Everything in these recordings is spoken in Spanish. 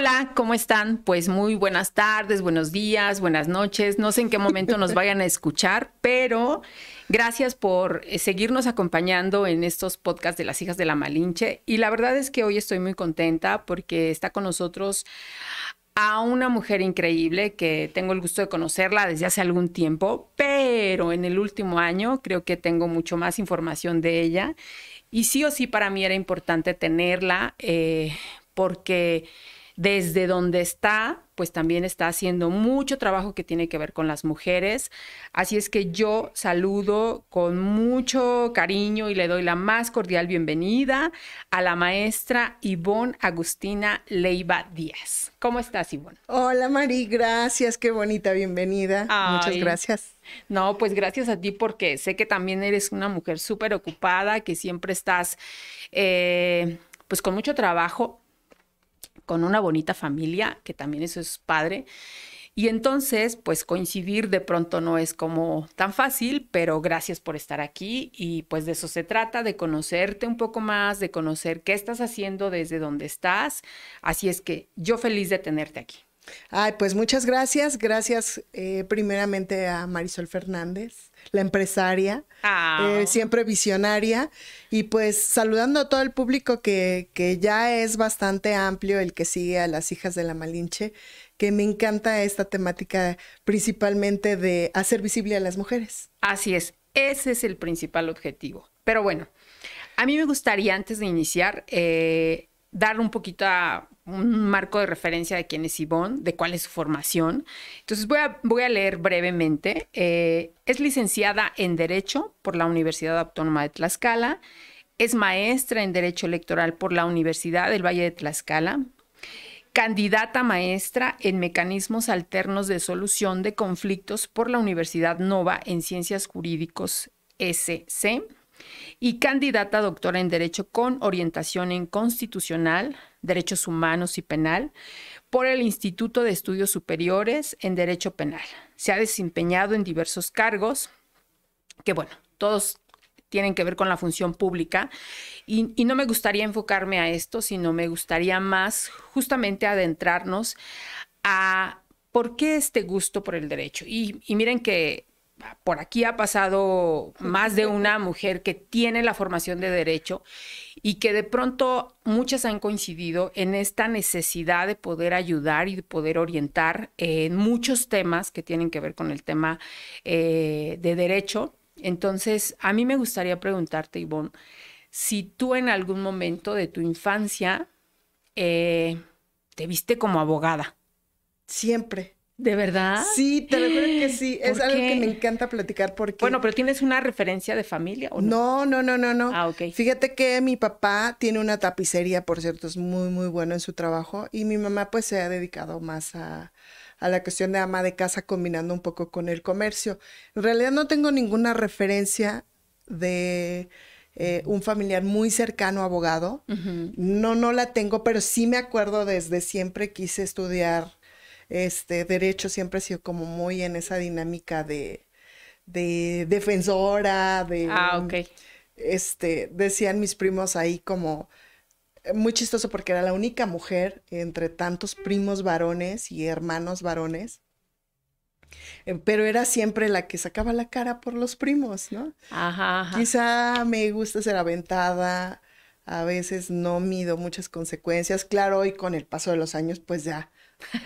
Hola, ¿cómo están? Pues muy buenas tardes, buenos días, buenas noches. No sé en qué momento nos vayan a escuchar, pero gracias por eh, seguirnos acompañando en estos podcasts de las hijas de la Malinche. Y la verdad es que hoy estoy muy contenta porque está con nosotros a una mujer increíble que tengo el gusto de conocerla desde hace algún tiempo, pero en el último año creo que tengo mucho más información de ella. Y sí o sí para mí era importante tenerla eh, porque desde donde está, pues también está haciendo mucho trabajo que tiene que ver con las mujeres. Así es que yo saludo con mucho cariño y le doy la más cordial bienvenida a la maestra Ivonne Agustina Leiva Díaz. ¿Cómo estás, Ivonne? Hola, Mari, gracias, qué bonita bienvenida. Muchas gracias. No, pues gracias a ti porque sé que también eres una mujer súper ocupada, que siempre estás... Eh, pues con mucho trabajo, con una bonita familia, que también eso es padre. Y entonces, pues coincidir de pronto no es como tan fácil, pero gracias por estar aquí y pues de eso se trata, de conocerte un poco más, de conocer qué estás haciendo desde donde estás. Así es que yo feliz de tenerte aquí. Ay, pues muchas gracias. Gracias eh, primeramente a Marisol Fernández, la empresaria, ah. eh, siempre visionaria. Y pues saludando a todo el público que, que ya es bastante amplio, el que sigue a las hijas de la Malinche, que me encanta esta temática principalmente de hacer visible a las mujeres. Así es, ese es el principal objetivo. Pero bueno, a mí me gustaría antes de iniciar eh, dar un poquito a un marco de referencia de quién es Ivonne, de cuál es su formación. Entonces voy a, leer brevemente. Eh, es licenciada en Derecho por la Universidad Autónoma de Tlaxcala. Es maestra en Derecho Electoral por la Universidad del Valle de Tlaxcala. Candidata maestra en Mecanismos Alternos de Solución de Conflictos por la Universidad Nova en Ciencias Jurídicos SC y candidata doctora en Derecho con orientación en Constitucional, Derechos Humanos y Penal por el Instituto de Estudios Superiores en Derecho Penal. Se ha desempeñado en diversos cargos que, bueno, todos tienen que ver con la función pública y, no me gustaría enfocarme a esto, sino me gustaría más justamente adentrarnos a por qué este gusto por el derecho. y miren que por aquí ha pasado más de una mujer que tiene la formación de derecho y que de pronto muchas han coincidido en esta necesidad de poder ayudar y de poder orientar en muchos temas que tienen que ver con el tema eh, de derecho. Entonces, a mí me gustaría preguntarte, Ivonne, si tú en algún momento de tu infancia eh, te viste como abogada. Siempre. ¿De verdad? Sí, te recuerdo que sí. Es algo que me encanta platicar porque... Bueno, pero ¿tienes una referencia de familia o no? No, no, no, no, Ah, ok. Fíjate que mi papá tiene una tapicería, por cierto, es muy, muy bueno en su trabajo. Y mi mamá pues se ha dedicado más a, la cuestión de ama de casa combinando un poco con el comercio. En realidad no tengo ninguna referencia de... Eh, un familiar muy cercano abogado. No, no la tengo, pero sí me acuerdo desde siempre quise estudiar este, derecho siempre ha sido como muy en esa dinámica de, de defensora, de... Ah, ok. Este, decían mis primos ahí como eh, muy chistoso porque era la única mujer entre tantos primos varones y hermanos varones, eh, pero era siempre la que sacaba la cara por los primos, ¿no? Ajá, ajá. Quizá me gusta ser aventada, a veces no mido muchas consecuencias, claro, y con el paso de los años pues ya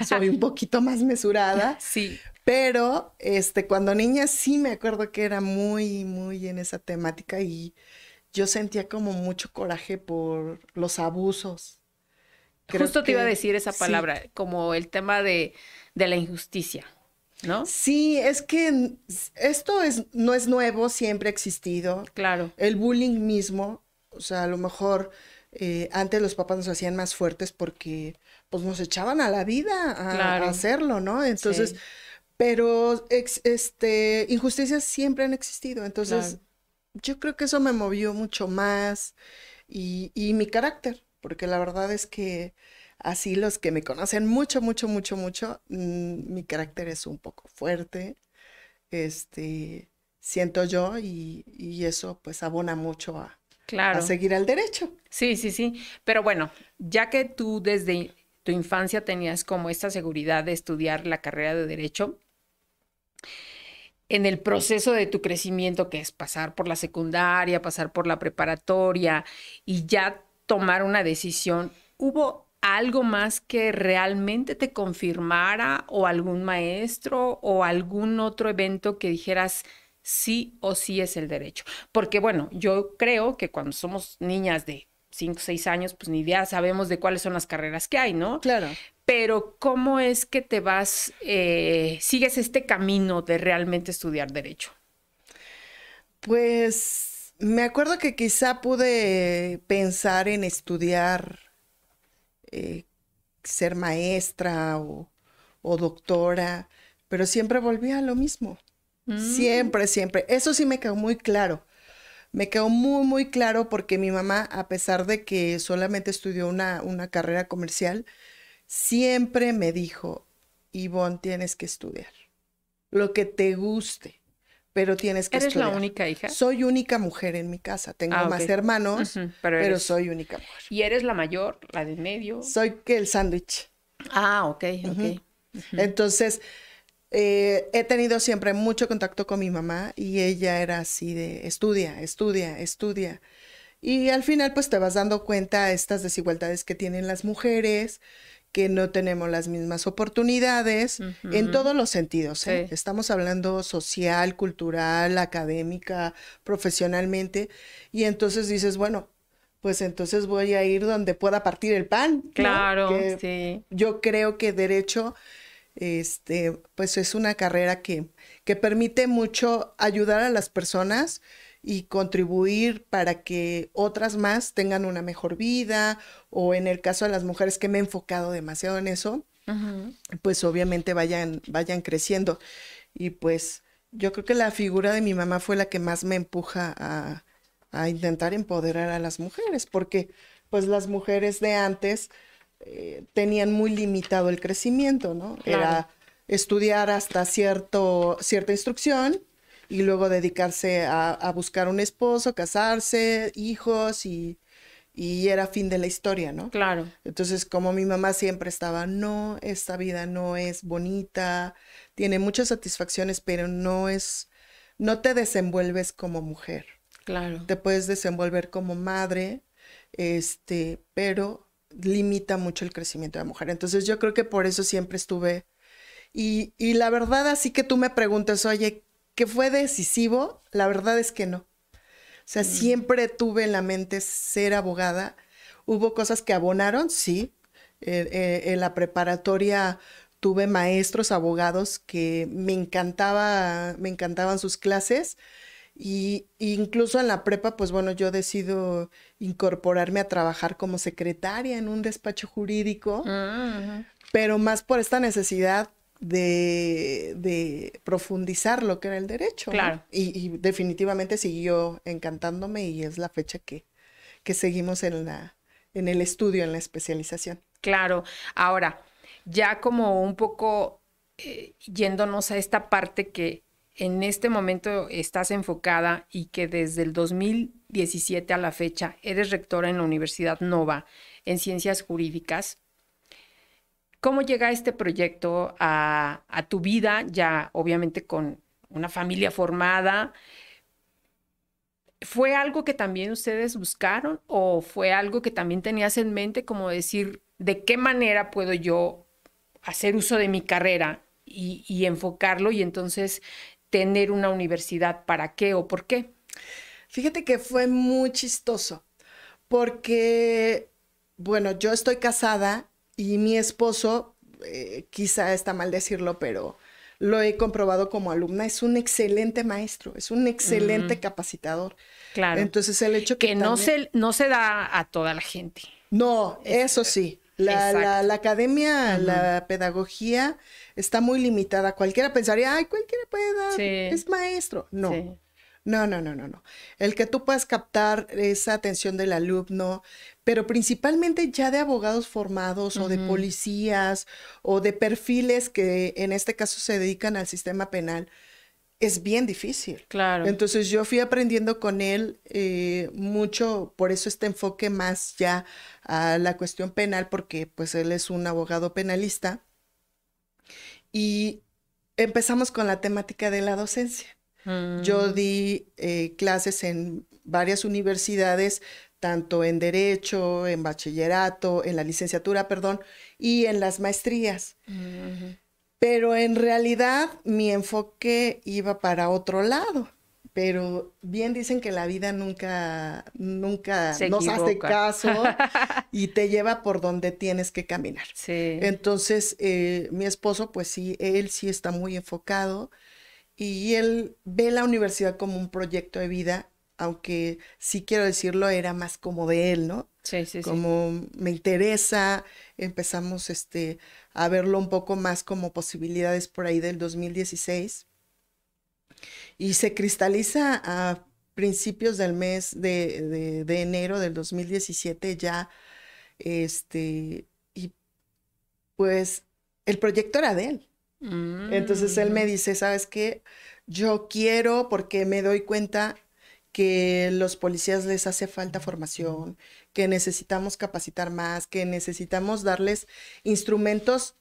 soy un poquito más mesurada. Sí. Pero este, cuando niña sí me acuerdo que era muy, muy en esa temática y yo sentía como mucho coraje por los abusos. Justo te iba a decir esa palabra, como el tema de, de, la injusticia, ¿no? Sí, es que esto es, no es nuevo, siempre ha existido. Claro. El bullying mismo, o sea, a lo mejor eh, antes los papás nos hacían más fuertes porque pues nos echaban a la vida a, hacerlo, ¿no? Entonces, pero este, injusticias siempre han existido, entonces yo creo que eso me movió mucho más. y, y mi carácter, porque la verdad es que así los que me conocen mucho, mucho, mucho, mucho, mm, mi carácter es un poco fuerte, este, siento yo, y, y eso pues abona mucho a, Claro. a seguir al derecho. Sí, sí, sí. Pero bueno, ya que tú desde tu infancia tenías como esta seguridad de estudiar la carrera de derecho, en el proceso de tu crecimiento, que es pasar por la secundaria, pasar por la preparatoria y ya tomar una decisión, ¿hubo algo más que realmente te confirmara o algún maestro o algún otro evento que dijeras sí o sí es el derecho? Porque bueno, yo creo que cuando somos niñas de 5 o 6 años, pues ni idea sabemos de cuáles son las carreras que hay, ¿no? Claro. Pero ¿cómo es que te vas, eh, sigues este camino de realmente estudiar derecho? Pues me acuerdo que quizá pude pensar en estudiar, eh, ser maestra o, o doctora, pero siempre volví a lo mismo. Mm. Siempre, siempre. Eso sí me quedó muy claro. Me quedó muy, muy claro porque mi mamá, a pesar de que solamente estudió una, una carrera comercial, siempre me dijo, Ivonne, tienes que estudiar. Lo que te guste, pero tienes que ¿Eres estudiar. la única hija? Soy única mujer en mi casa. Tengo Ah, más hermanos, pero, pero eres- soy única mujer. ¿Y eres la mayor, la de medio? Soy que el sándwich. Ah, ok, ok. Entonces, eh, he tenido siempre mucho contacto con mi mamá y ella era así de estudia, estudia, estudia. Y al final, pues te vas dando cuenta de estas desigualdades que tienen las mujeres, que no tenemos las mismas oportunidades en todos los sentidos. ¿eh? Sí. Estamos hablando social, cultural, académica, profesionalmente. Y entonces dices, bueno, pues entonces voy a ir donde pueda partir el pan. Claro, sí. yo creo que derecho, este, pues es una carrera que, que permite mucho ayudar a las personas y contribuir para que otras más tengan una mejor vida o en el caso de las mujeres que me he enfocado demasiado en eso, pues obviamente vayan, vayan creciendo. Y pues yo creo que la figura de mi mamá fue la que más me empuja a, a intentar empoderar a las mujeres, porque pues las mujeres de antes eh, tenían muy limitado el crecimiento, ¿no? Claro. Era estudiar hasta cierto, cierta instrucción y luego dedicarse a, a buscar un esposo, casarse, hijos y, y era fin de la historia, ¿no? Claro. Entonces, como mi mamá siempre estaba, no, esta vida no es bonita, tiene muchas satisfacciones, pero no es, no te desenvuelves como mujer. Claro. Te puedes desenvolver como madre, este, pero limita mucho el crecimiento de la mujer. Entonces, yo creo que por eso siempre estuve. Y, y la verdad, así que tú me preguntas, oye, ¿qué fue decisivo? La verdad es que no. O sea, siempre tuve en la mente ser abogada. Hubo cosas que abonaron, sí. Eh, eh, en la preparatoria tuve maestros abogados que me encantaba, me encantaban sus clases. Y incluso en la prepa, pues bueno, yo decido incorporarme a trabajar como secretaria en un despacho jurídico, Ujú. pero más por esta necesidad de, de profundizar lo que era el derecho. ¿no? Claro. Y, y definitivamente siguió encantándome y es la fecha que, que seguimos en la, en el estudio, en la especialización. Claro. Ahora, ya como un poco eh, yéndonos a esta parte que en este momento estás enfocada y que desde el 2017 a la fecha eres rectora en la Universidad Nova en Ciencias Jurídicas. ¿Cómo llega este proyecto a, tu vida, ya obviamente con una familia formada? ¿Fue algo que también ustedes buscaron o fue algo que también tenías en mente como decir, ¿de qué manera puedo yo hacer uso de mi carrera y, y enfocarlo y entonces tener una universidad? ¿Para qué o por qué? Fíjate que fue muy chistoso porque, bueno, yo estoy casada y mi esposo, eh, quizá está mal decirlo, pero lo he comprobado como alumna, es un excelente maestro, es un excelente capacitador. Claro. Entonces el hecho que, que no, también- se, no se da a toda la gente. No, eso sí. La, la- academia, la pedagogía está muy limitada. Cualquiera pensaría, ay, cualquiera puede dar, Sí. es maestro. No, Sí. No, no, no, no, no. El que tú puedas captar esa atención del alumno, pero principalmente ya de abogados formados o de policías o de perfiles que en este caso se dedican al sistema penal, es bien difícil. Claro. Entonces yo fui aprendiendo con él eh, mucho, por eso este enfoque más ya a la cuestión penal, porque pues él es un abogado penalista. Y empezamos con la temática de la docencia. Yo mm. di eh, clases en varias universidades, tanto en derecho, en bachillerato, en la licenciatura, perdón, y en las maestrías. Pero en realidad mi enfoque iba para otro lado. Pero bien dicen que la vida nunca, nunca nos hace caso y te lleva por donde tienes que caminar. Sí. Entonces, eh, mi esposo, pues sí, él sí está muy enfocado y él ve la universidad como un proyecto de vida, aunque sí quiero decirlo, era más como de él, ¿no? Sí, sí, como me interesa, empezamos este, a verlo un poco más como posibilidades por ahí del 2016. Y se cristaliza a principios del mes de, de, enero del 2017 ya, este, y pues el proyecto era de él. Entonces él me mm. dice, ¿sabes qué? Yo quiero porque me doy cuenta que los policías les hace falta formación, que necesitamos capacitar más, que necesitamos darles instrumentos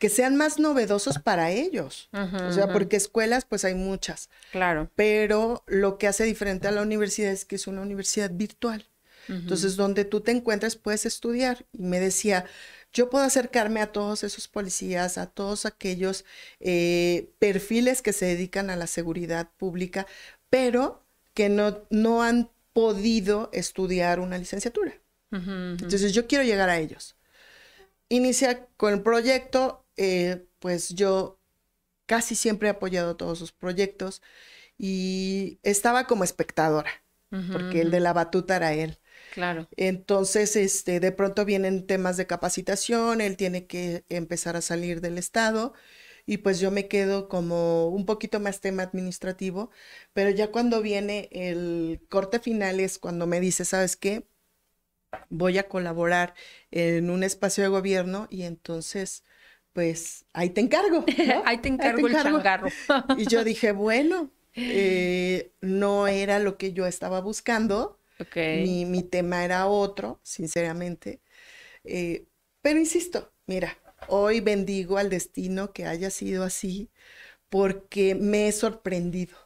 que sean más novedosos para ellos. o sea, porque escuelas, pues hay muchas. Claro. Pero lo que hace diferente a la universidad es que es una universidad virtual. Entonces, donde tú te encuentres, puedes estudiar. Y me decía, yo puedo acercarme a todos esos policías, a todos aquellos eh, perfiles que se dedican a la seguridad pública, pero que no, no han podido estudiar una licenciatura. Entonces yo quiero llegar a ellos. Inicia con el proyecto, eh, pues yo casi siempre he apoyado todos sus proyectos y estaba como espectadora, porque el de la batuta era él. Claro. Entonces, este, de pronto vienen temas de capacitación, él tiene que empezar a salir del estado y pues yo me quedo como un poquito más tema administrativo, pero ya cuando viene el corte final es cuando me dice, ¿sabes qué? Voy a colaborar en un espacio de gobierno y entonces, pues ahí te encargo. ahí te encargo el changarro. y yo dije, bueno, eh, no era lo que yo estaba buscando, mi, tema era otro, sinceramente. Eh, pero insisto, mira, hoy bendigo al destino que haya sido así porque me he sorprendido.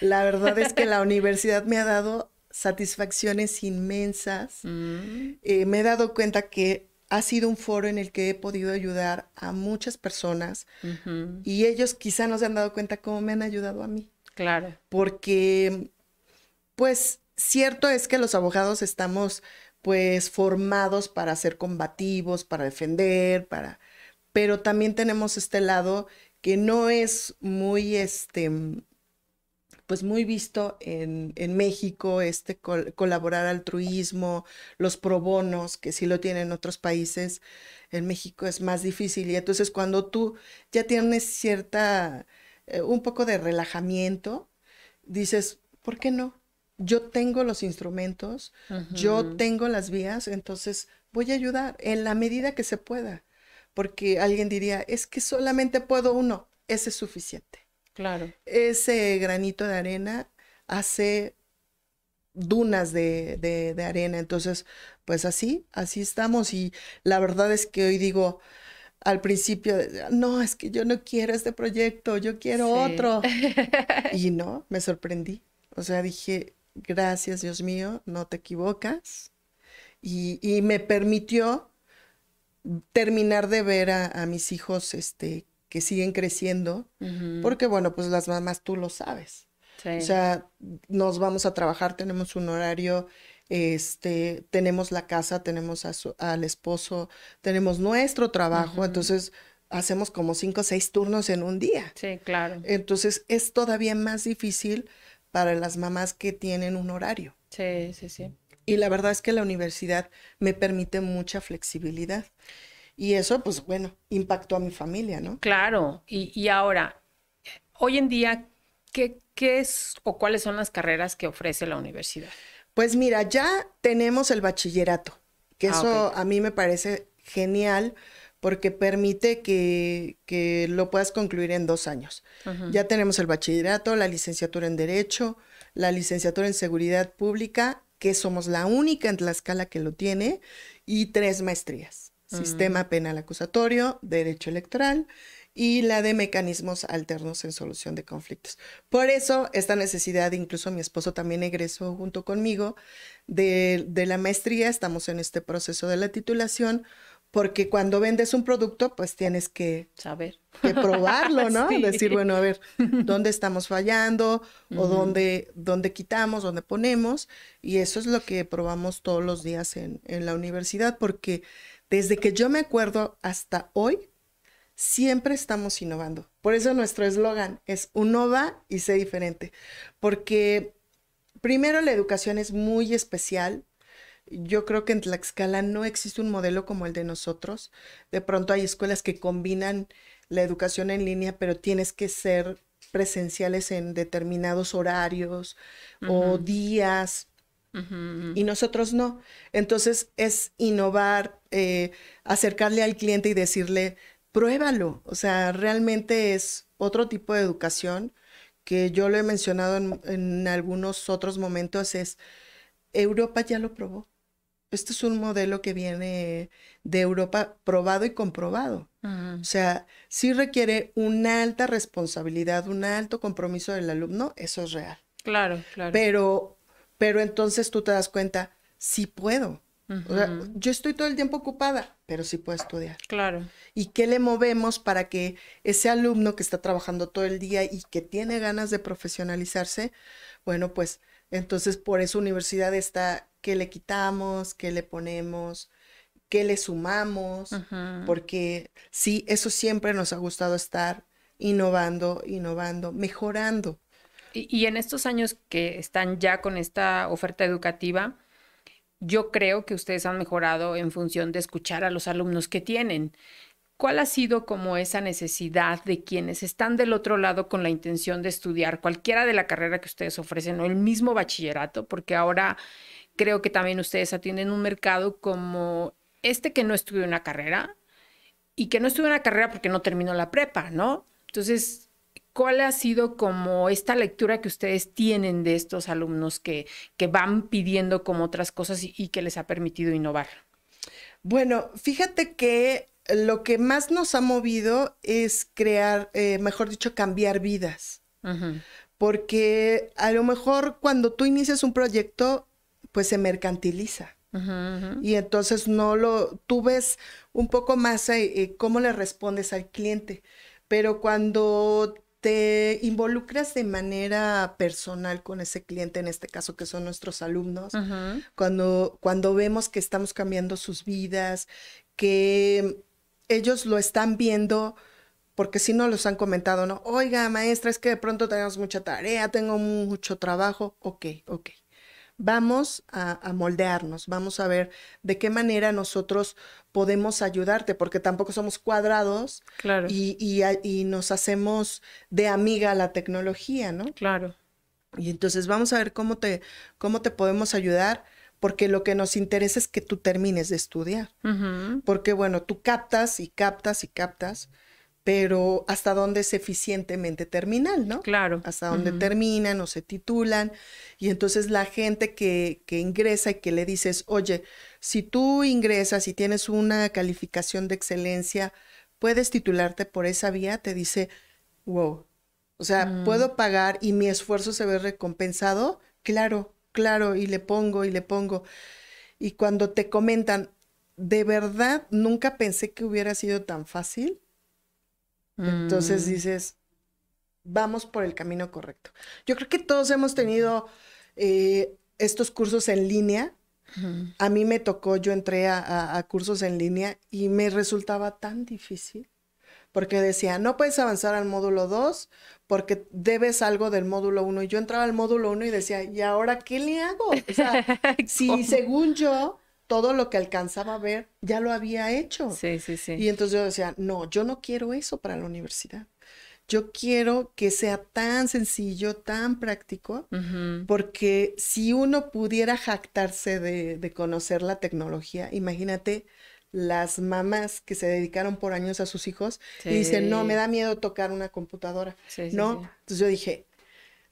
La verdad es que la universidad me ha dado satisfacciones inmensas. Mm. Eh, me he dado cuenta que ha sido un foro en el que he podido ayudar a muchas personas y ellos quizá no se han dado cuenta cómo me han ayudado a mí. Claro. Porque, pues, cierto es que los abogados estamos pues formados para ser combativos, para defender, para pero también tenemos este lado que no es muy este pues muy visto en, México, este colaborar altruismo, los pro bonos, que sí lo tienen en otros países, en México es más difícil. Y entonces cuando tú ya tienes cierta, eh, un poco de relajamiento, dices, ¿por qué no? yo tengo los instrumentos, yo tengo las vías, entonces voy a ayudar en la medida que se pueda, porque alguien diría, es que solamente puedo uno, ese es suficiente. Claro. Ese granito de arena hace dunas de, de, arena, entonces, pues así, así estamos y la verdad es que hoy digo, al principio, no, es que yo no quiero este proyecto, yo quiero otro. y no, me sorprendí. O sea, dije, gracias Dios mío, no te equivocas. Y, me permitió terminar de ver a, mis hijos este, que siguen creciendo, porque bueno, pues las mamás tú lo sabes. O sea, nos vamos a trabajar, tenemos un horario, este, tenemos la casa, tenemos al esposo, tenemos nuestro trabajo, entonces hacemos como cinco o seis turnos en un día. Sí, claro. Entonces es todavía más difícil para las mamás que tienen un horario. Sí, sí, sí. Y la verdad es que la universidad me permite mucha flexibilidad. Y eso, pues bueno, impactó a mi familia, ¿no? Claro. Y, ahora, hoy en día, ¿qué, ¿qué es o cuáles son las carreras que ofrece la universidad? Pues mira, ya tenemos el bachillerato, que Ah, eso a mí me parece genial porque permite que, que lo puedas concluir en dos años. Ya tenemos el bachillerato, la licenciatura en Derecho, la licenciatura en Seguridad Pública, que somos la única en Tlaxcala que lo tiene, y tres maestrías. Sistema Penal Acusatorio, Derecho Electoral y la de Mecanismos Alternos en Solución de Conflictos. Por eso, esta necesidad, incluso mi esposo también egresó junto conmigo de, de la maestría, estamos en este proceso de la titulación, porque cuando vendes un producto, pues tienes que Saber. que probarlo, ¿no? Sí. Decir, bueno, a ver, ¿dónde estamos fallando? O dónde, dónde quitamos, dónde ponemos. Y eso es lo que probamos todos los días en, en la universidad, porque desde que yo me acuerdo hasta hoy, siempre estamos innovando. Por eso nuestro eslogan es innova y sé diferente. Porque primero la educación es muy especial. Yo creo que en Tlaxcala no existe un modelo como el de nosotros. De pronto hay escuelas que combinan la educación en línea, pero tienes que ser presenciales en determinados horarios o días Y nosotros no. Entonces es innovar, eh, acercarle al cliente y decirle, pruébalo. O sea, realmente es otro tipo de educación que yo lo he mencionado en, en algunos otros momentos, es Europa ya lo probó. Este es un modelo que viene de Europa probado y comprobado. Ujú. O sea, sí requiere una alta responsabilidad, un alto compromiso del alumno, eso es real. Claro, claro. Pero, pero entonces tú te das cuenta, sí puedo. O sea, yo estoy todo el tiempo ocupada, pero sí puedo estudiar. Claro. ¿Y qué le movemos para que ese alumno que está trabajando todo el día y que tiene ganas de profesionalizarse, bueno, pues entonces por eso universidad está, ¿qué le quitamos? ¿Qué le ponemos? ¿Qué le sumamos? Porque sí, eso siempre nos ha gustado estar innovando, innovando, mejorando. Y, en estos años que están ya con esta oferta educativa, yo creo que ustedes han mejorado en función de escuchar a los alumnos que tienen. ¿Cuál ha sido como esa necesidad de quienes están del otro lado con la intención de estudiar cualquiera de la carrera que ustedes ofrecen o el mismo bachillerato? Porque ahora creo que también ustedes atienden un mercado como este que no estudió una carrera y que no estudió una carrera porque no terminó la prepa, ¿no? Entonces, ¿cuál ha sido como esta lectura que ustedes tienen de estos alumnos que, que van pidiendo como otras cosas y, y que les ha permitido innovar? Bueno, fíjate que lo que más nos ha movido es crear, eh, mejor dicho, cambiar vidas. Porque a lo mejor cuando tú inicias un proyecto, pues se mercantiliza. Y entonces no lo, tú ves un poco más eh, eh, cómo le respondes al cliente. Pero cuando te involucras de manera personal con ese cliente, en este caso que son nuestros alumnos, cuando, cuando vemos que estamos cambiando sus vidas, que ellos lo están viendo, porque si no los han comentado, ¿no? Oiga, maestra, es que de pronto tenemos mucha tarea, tengo mucho trabajo. Ok, ok. Vamos a, a moldearnos, vamos a ver de qué manera nosotros podemos ayudarte, porque tampoco somos cuadrados Claro, y, y nos hacemos de amiga a la tecnología, ¿no? claro. Y entonces vamos a ver cómo te, cómo te podemos ayudar, porque lo que nos interesa es que tú termines de estudiar. Porque bueno, tú captas y captas y captas, pero hasta dónde es eficientemente terminal, ¿no? Claro. Hasta dónde terminan o se titulan. Y entonces la gente que, que ingresa y que le dices, oye, si tú ingresas y tienes una calificación de excelencia, puedes titularte por esa vía, te dice, wow. O sea, Mm. ¿puedo pagar y mi esfuerzo se ve recompensado? Claro, claro, y le pongo y le pongo. Y cuando te comentan, de verdad, nunca pensé que hubiera sido tan fácil. Entonces Mm, dices, vamos por el camino correcto. Yo creo que todos hemos tenido eh, estos cursos en línea. A mí me tocó, yo entré a, a- a cursos en línea y me resultaba tan difícil porque decía, no puedes avanzar al módulo 2 porque debes algo del módulo 1. Y yo entraba al módulo 1 y decía, ¿y ahora qué le hago? O sea, si según yo, todo lo que alcanzaba a ver ya lo había hecho. Sí, sí, sí. Y entonces yo decía, no, yo no quiero eso para la universidad. yo quiero que sea tan sencillo, tan práctico, porque si uno pudiera jactarse de, conocer la tecnología, imagínate las mamás que se dedicaron por años a sus hijos y dicen, no, me da miedo tocar una computadora, ¿no? Entonces yo dije,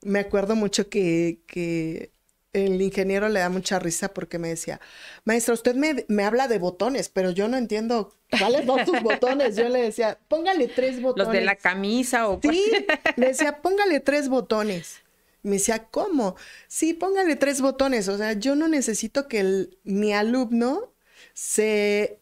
me acuerdo mucho que, que el ingeniero le da mucha risa porque me decía, maestra, usted me, habla de botones, pero yo no entiendo cuáles son sus botones. Yo le decía, póngale tres botones. Los de la camisa o Sí, le decía, póngale tres botones. Me decía, ¿cómo? Sí, póngale tres botones. O sea, yo no necesito que mi alumno se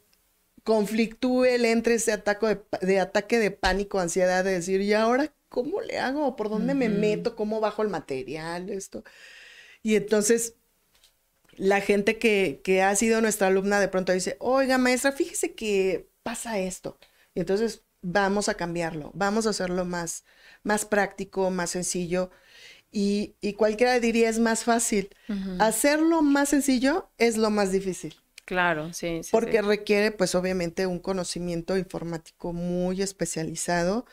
conflictúe, le entre ese ataque de, ataque de pánico, ansiedad, de decir, ¿y ahora cómo le hago? ¿Por dónde me meto? ¿Cómo bajo el material? Esto. Y entonces la gente que, que, ha sido nuestra alumna de pronto dice, oiga maestra, fíjese que pasa esto. Y entonces vamos a cambiarlo, vamos a hacerlo más, más práctico, más sencillo. Y, y cualquiera diría es más fácil. Hacerlo más sencillo es lo más difícil. Claro, sí. sí porque requiere, pues obviamente, un conocimiento informático muy especializado.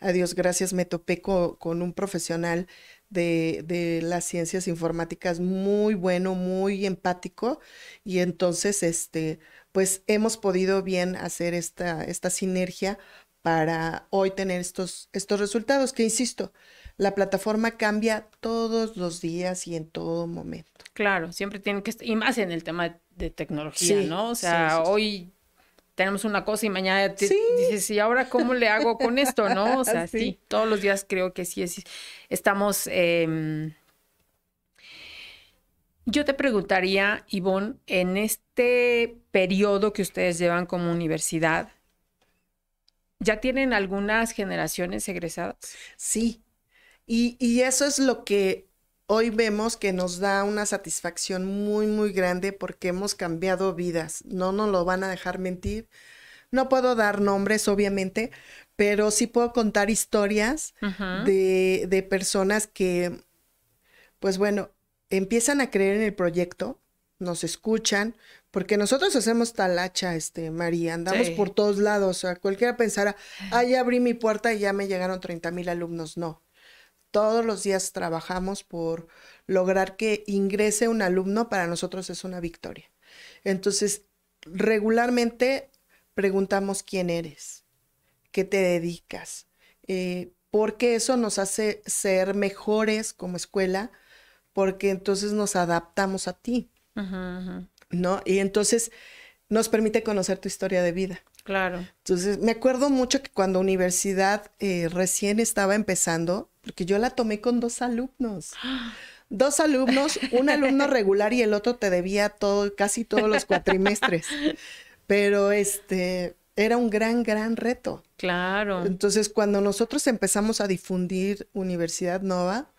A Dios gracias, me topé con un profesional de, las ciencias informáticas muy bueno, muy empático y entonces, este, pues hemos podido bien hacer esta, esta sinergia para hoy tener estos, estos resultados que, insisto, la plataforma cambia todos los días y en todo momento. Claro, siempre tienen que, y más en el tema de tecnología, ¿no? O sea, hoy tenemos una cosa y mañana dices, ¿y ahora cómo le hago con esto? ¿No? O sea, sí, todos los días creo que sí es, estamos... Em, yo te preguntaría, Ivonne, en este periodo que ustedes llevan como universidad, ¿ya tienen algunas generaciones egresadas? Sí, y, y eso es lo que hoy vemos que nos da una satisfacción muy, muy grande porque hemos cambiado vidas. No nos lo van a dejar mentir. No puedo dar nombres, obviamente, pero sí puedo contar historias de, de personas que, pues bueno, empiezan a creer en el proyecto, nos escuchan, porque nosotros hacemos talacha, este, María, andamos por todos lados, o sea, cualquiera pensara, ah, ya abrí mi puerta y ya me llegaron 30 mil alumnos, no todos los días trabajamos por lograr que ingrese un alumno, para nosotros es una victoria. Entonces, regularmente preguntamos quién eres, qué te dedicas, eh, porque eso nos hace ser mejores como escuela, porque entonces nos adaptamos a ti, ¿no? Y entonces nos permite conocer tu historia de vida. Claro. Entonces, me acuerdo mucho que cuando universidad eh, recién estaba empezando, porque yo la tomé con dos alumnos. Dos alumnos, un alumno regular y el otro te debía todo, casi todos los cuatrimestres. Pero este era un gran, gran reto. Claro. Entonces, cuando nosotros empezamos a difundir Universidad Nova,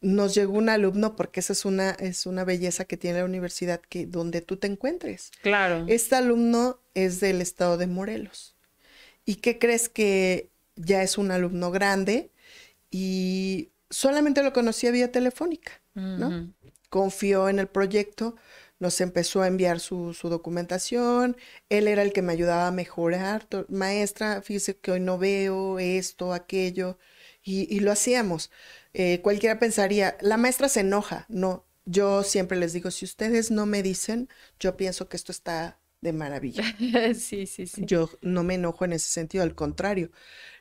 nos llegó un alumno porque esa es una, es una belleza que tiene la universidad que donde tú te encuentres. Claro. Este alumno es del estado de Morelos. ¿Y qué crees que ya es un alumno grande? y solamente lo conocía vía telefónica, ¿no? Confió en el proyecto, nos empezó a enviar su, documentación, él era el que me ayudaba a mejorar, maestra, fíjese que hoy no veo esto, aquello, y, lo hacíamos. Eh, cualquiera pensaría, la maestra se enoja, no, yo siempre les digo, si ustedes no me dicen, yo pienso que esto está de maravilla. sí, sí, sí. Yo no me enojo en ese sentido, al contrario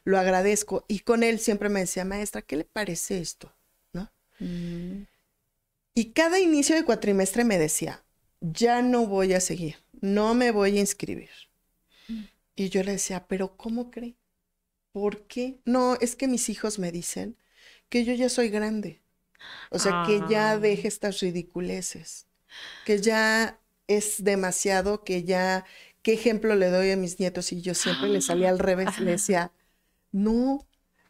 lo agradezco. Y con él siempre me decía, maestra, ¿qué le parece esto? ¿No? Mm. Y cada inicio de cuatrimestre me decía, ya no voy a seguir, no me voy a inscribir. Mm. Y yo le decía, pero ¿cómo cree? ¿Por qué? No, es que mis hijos me dicen que yo ya soy grande. O sea, que ya ah. deje estas ridiculeces, que ya es demasiado, que ya, ¿qué ejemplo le doy a mis nietos? Y yo siempre le salía al revés, le decía, no,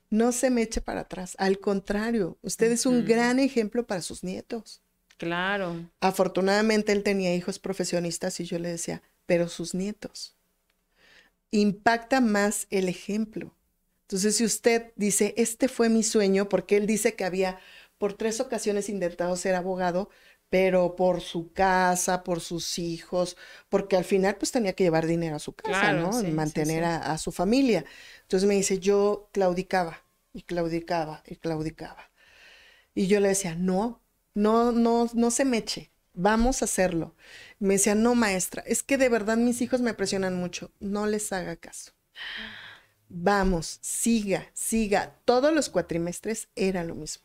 no se me eche para atrás. Al contrario, usted es un gran ejemplo para sus nietos. Claro. Afortunadamente él tenía hijos profesionistas y yo le decía, pero sus nietos. Impacta más el ejemplo. Entonces, si usted dice, este fue mi sueño, porque él dice que había por tres ocasiones intentado ser abogado, pero por su casa, por sus hijos, porque al final pues tenía que llevar dinero a su casa, ¿no? Mantener A, su familia. Entonces me dice, yo claudicaba, y claudicaba y claudicaba. Y yo le decía, no, no, no, no se me eche, vamos a hacerlo. Me decía, no, maestra, es que de verdad mis hijos me presionan mucho, no les haga caso. Vamos, siga, siga. Todos los cuatrimestres era lo mismo.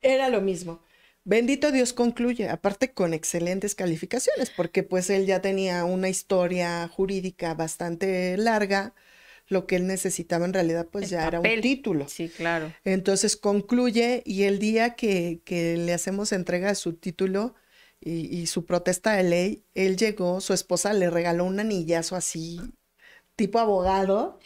Era lo mismo. Bendito Dios concluye, aparte con excelentes calificaciones, porque pues él ya tenía una historia jurídica bastante larga, lo que él necesitaba en realidad pues ya era un título. Sí, claro. Entonces concluye y el día que, le hacemos entrega de su título y, su protesta de ley, él llegó, su esposa le regaló un anillazo así, tipo abogado,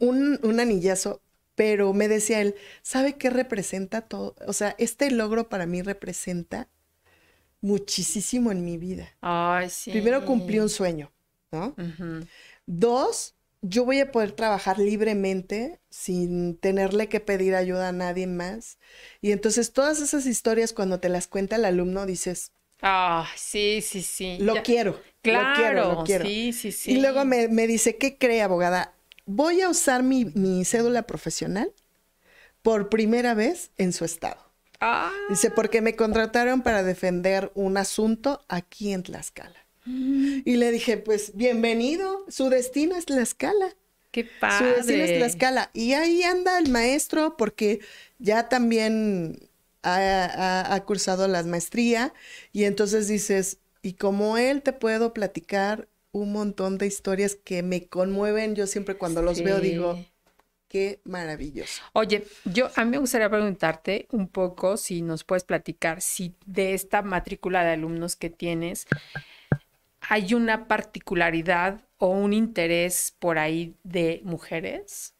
un, un anillazo, pero me decía él, ¿sabe qué representa todo? O sea, este logro para mí representa muchísimo en mi vida. Ay, sí. Primero cumplí un sueño, ¿no? Dos, yo voy a poder trabajar libremente sin tenerle que pedir ayuda a nadie más. Y entonces todas esas historias cuando te las cuenta el alumno dices, ah, sí, sí, sí. Lo quiero. Claro, lo quiero, lo quiero. Sí, sí, sí. Y luego me, me dice, ¿qué cree, abogada? Voy a usar mi, mi, cédula profesional por primera vez en su estado. Ah. Dice, porque me contrataron para defender un asunto aquí en Tlaxcala. Y le dije, pues bienvenido, su destino es la escala. Qué padre. Su destino es la escala. Y ahí anda el maestro porque ya también ha, cursado la maestría y entonces dices, y como él te puedo platicar un montón de historias que me conmueven, yo siempre cuando los veo digo, qué maravilloso. Oye, yo a mí me gustaría preguntarte un poco si nos puedes platicar si de esta matrícula de alumnos que tienes, ¿hay una particularidad o un interés por ahí de mujeres?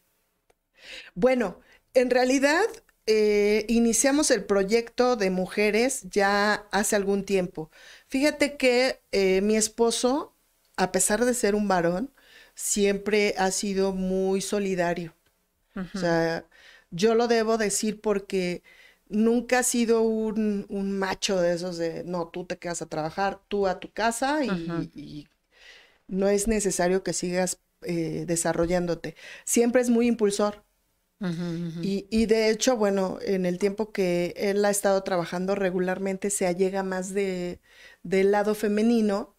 Bueno, en realidad eh, iniciamos el proyecto de mujeres ya hace algún tiempo. Fíjate que eh, mi esposo, a pesar de ser un varón, siempre ha sido muy solidario. O sea, yo lo debo decir porque nunca ha sido un, macho de esos de, no, tú te quedas a trabajar, tú a tu casa y, no es necesario que sigas eh, desarrollándote. Siempre es muy impulsor. Y, y, de hecho, bueno, en el tiempo que él ha estado trabajando regularmente se allega más de, del lado femenino,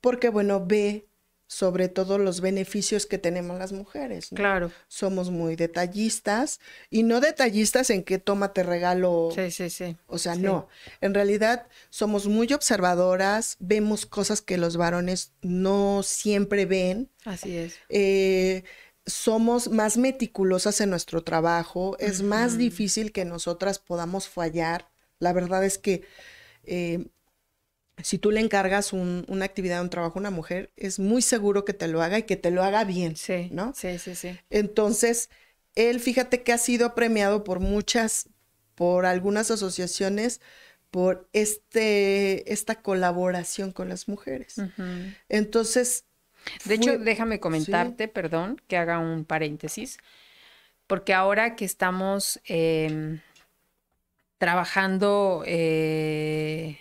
porque bueno, ve sobre todo los beneficios que tenemos las mujeres. Claro. Somos muy detallistas y no detallistas en que tómate regalo. Sí, sí, sí. O sea, no. En realidad somos muy observadoras, vemos cosas que los varones no siempre ven. Así es. Eh, somos más meticulosas en nuestro trabajo, es más difícil que nosotras podamos fallar. La verdad es que eh, si tú le encargas una actividad, un trabajo a una mujer, es muy seguro que te lo haga y que te lo haga bien, sí, ¿no? Sí, sí, sí. Entonces, él, fíjate que ha sido premiado por muchas, por algunas asociaciones, por este, esta colaboración con las mujeres. Entonces... De hecho, déjame comentarte, perdón, que haga un paréntesis, porque ahora que estamos em, trabajando... Eh,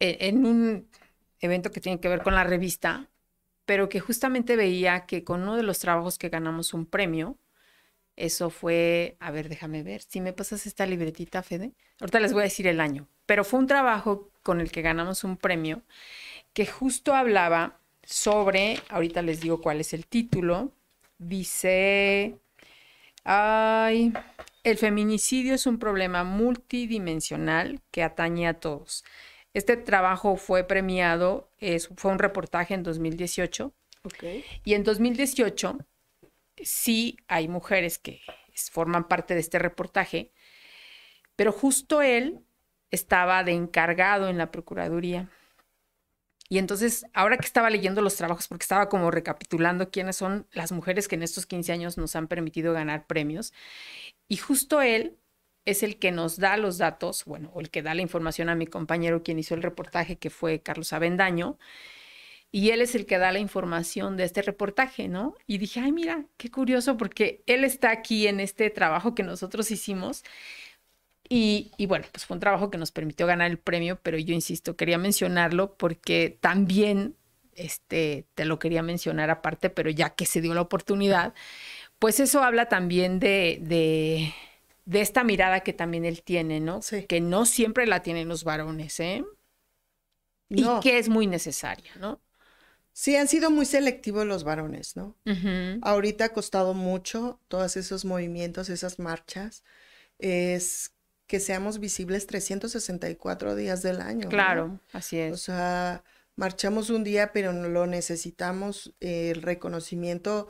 e, en un evento que tiene que ver con la revista, pero que justamente veía que con uno de los trabajos que ganamos un premio, eso fue, a ver, déjame ver, si me pasas esta libretita, Fede, ahorita les voy a decir el año, pero fue un trabajo con el que ganamos un premio que justo hablaba sobre, ahorita les digo cuál es el título, dice, ay, el feminicidio es un problema multidimensional que atañe a todos. Este trabajo fue premiado, fue un reportaje en 2018. Y en 2018 sí hay mujeres que forman parte de este reportaje, pero justo él estaba de encargado en la Procuraduría. Y entonces, ahora que estaba leyendo los trabajos, porque estaba como recapitulando quiénes son las mujeres que en estos 15 años nos han permitido ganar premios, y justo él es el que nos da los datos, bueno, o el que da la información a mi compañero quien hizo el reportaje, que fue Carlos Avendaño, y él es el que da la información de este reportaje, ¿no? Y dije, ay, mira, qué curioso, porque él está aquí en este trabajo que nosotros hicimos. Y, y, bueno, pues fue un trabajo que nos permitió ganar el premio, pero yo insisto, quería mencionarlo porque también este, te lo quería mencionar aparte, pero ya que se dio la oportunidad, pues eso habla también de, de, de esta mirada que también él tiene, ¿no? Sí. Que no siempre la tienen los varones, ¿eh? No. Y que es muy necesaria, ¿no? Sí, han sido muy selectivos los varones, ¿no? Ahorita ha costado mucho todos esos movimientos, esas marchas, es que seamos visibles 364 días del año, ¿no? Claro, así O es. sea, marchamos un día, pero lo necesitamos eh, el reconocimiento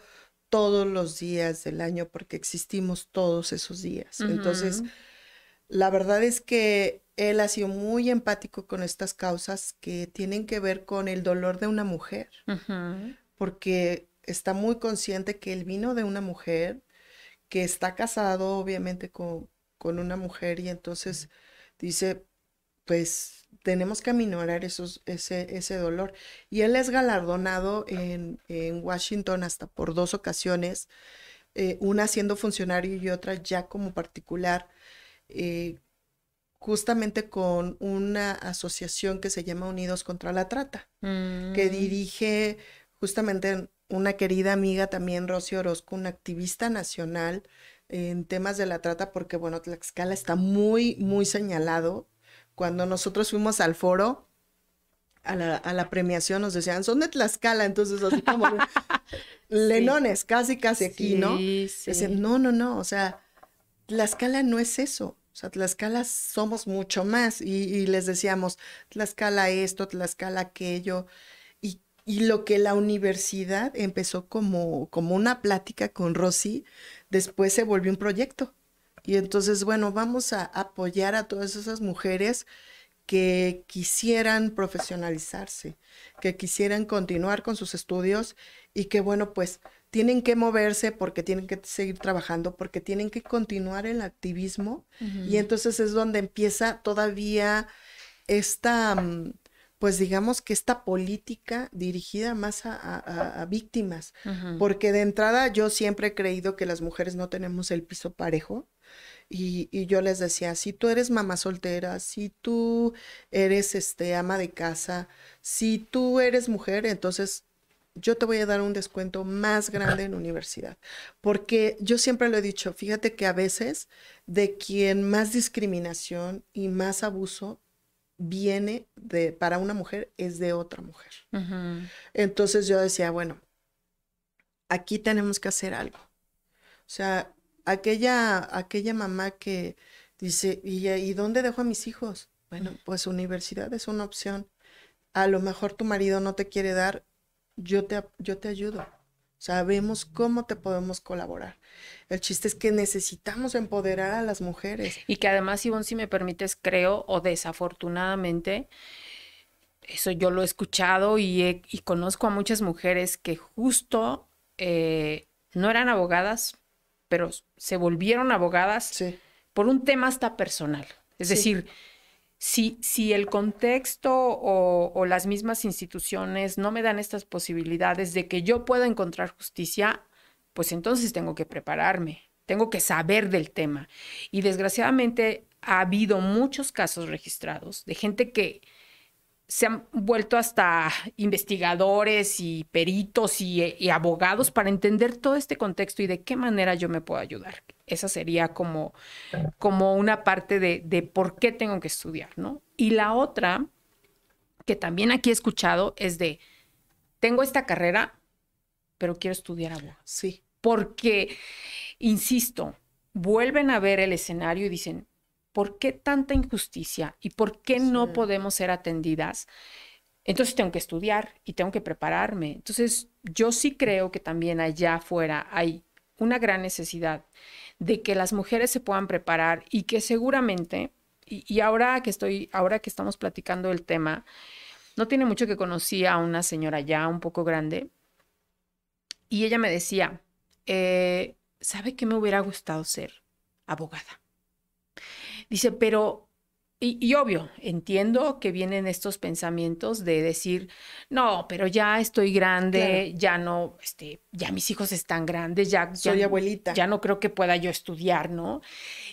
todos los días del año porque existimos todos esos días. Entonces, la verdad es que él ha sido muy empático con estas causas que tienen que ver con el dolor de una mujer, porque está muy consciente que él vino de una mujer, que está casado obviamente con, con una mujer y entonces dice, pues tenemos que aminorar esos, ese, ese dolor. Y él es galardonado en, en Washington hasta por dos ocasiones, eh, una siendo funcionario y otra ya como particular, eh, justamente con una asociación que se llama Unidos contra la Trata, que Mm. dirige justamente una querida amiga también, Rosy Orozco, una activista nacional en temas de la trata, porque bueno, Tlaxcala está muy, muy señalado. Cuando nosotros fuimos al foro, a la, a la premiación, nos decían, son de Tlaxcala, entonces así como lenones, casi, casi aquí, ¿no? Sí, sí. Decían, no, no, no, o sea, Tlaxcala no es eso. O sea, Tlaxcala somos mucho más. Y, y les decíamos, Tlaxcala esto, Tlaxcala aquello. Y, y lo que la universidad empezó como, como una plática con Rosy, después se volvió un proyecto. Y entonces, bueno, vamos a apoyar a todas esas mujeres que quisieran profesionalizarse, que quisieran continuar con sus estudios y que, bueno, pues tienen que moverse porque tienen que seguir trabajando, porque tienen que continuar el activismo. Y entonces es donde empieza todavía esta, mm, pues digamos que esta política dirigida más a, a- víctimas, porque de entrada yo siempre he creído que las mujeres no tenemos el piso parejo. Y, y yo les decía, si tú eres mamá soltera, si tú eres este ama de casa, si tú eres mujer, entonces yo te voy a dar un descuento más grande en universidad. Porque yo siempre lo he dicho, fíjate que a veces de quien más discriminación y más abuso viene de para una mujer es de otra mujer. Entonces yo decía, bueno, aquí tenemos que hacer algo. O sea, aquella, aquella mamá que dice, ¿y, ¿y dónde dejo a mis hijos? Bueno, pues universidad es una opción. A lo mejor tu marido no te quiere dar, yo te, yo te ayudo. Sabemos cómo te podemos colaborar. El chiste es que necesitamos empoderar a las mujeres. Y que además, Ivonne, si me permites, creo, o desafortunadamente, eso yo lo he escuchado y, he- y conozco a muchas mujeres que justo eh, no eran abogadas, pero se volvieron abogadas Sí, por un tema hasta personal. Es Sí. decir, si, si el contexto o, o las mismas instituciones no me dan estas posibilidades de que yo pueda encontrar justicia, pues entonces tengo que prepararme, tengo que saber del tema. Y desgraciadamente ha habido muchos casos registrados de gente que se han vuelto hasta investigadores y peritos y, y abogados para entender todo este contexto y de qué manera yo me puedo ayudar. Esa sería como, como una parte de, de por qué tengo que estudiar, ¿no? Y la otra, que también aquí he escuchado, es de, tengo esta carrera, pero quiero estudiar abogado. sí, Porque, insisto, vuelven a ver el escenario y dicen, ¿por qué tanta injusticia? ¿Y por qué no Sí. podemos ser atendidas? Entonces tengo que estudiar y tengo que prepararme. Entonces, yo sí creo que también allá afuera hay una gran necesidad de que las mujeres se puedan preparar y que seguramente, y, y ahora que estoy, ahora que estamos platicando del tema, no tiene mucho que conocí a una señora ya un poco grande y ella me decía, eh, ¿sabe qué me hubiera gustado ser? Abogada. Dice, pero, y, y obvio, entiendo que vienen estos pensamientos de decir, no, pero ya estoy grande, ya no, este, ya mis hijos están grandes, ya, soy ya, abuelita. ya no creo que pueda yo estudiar, ¿no?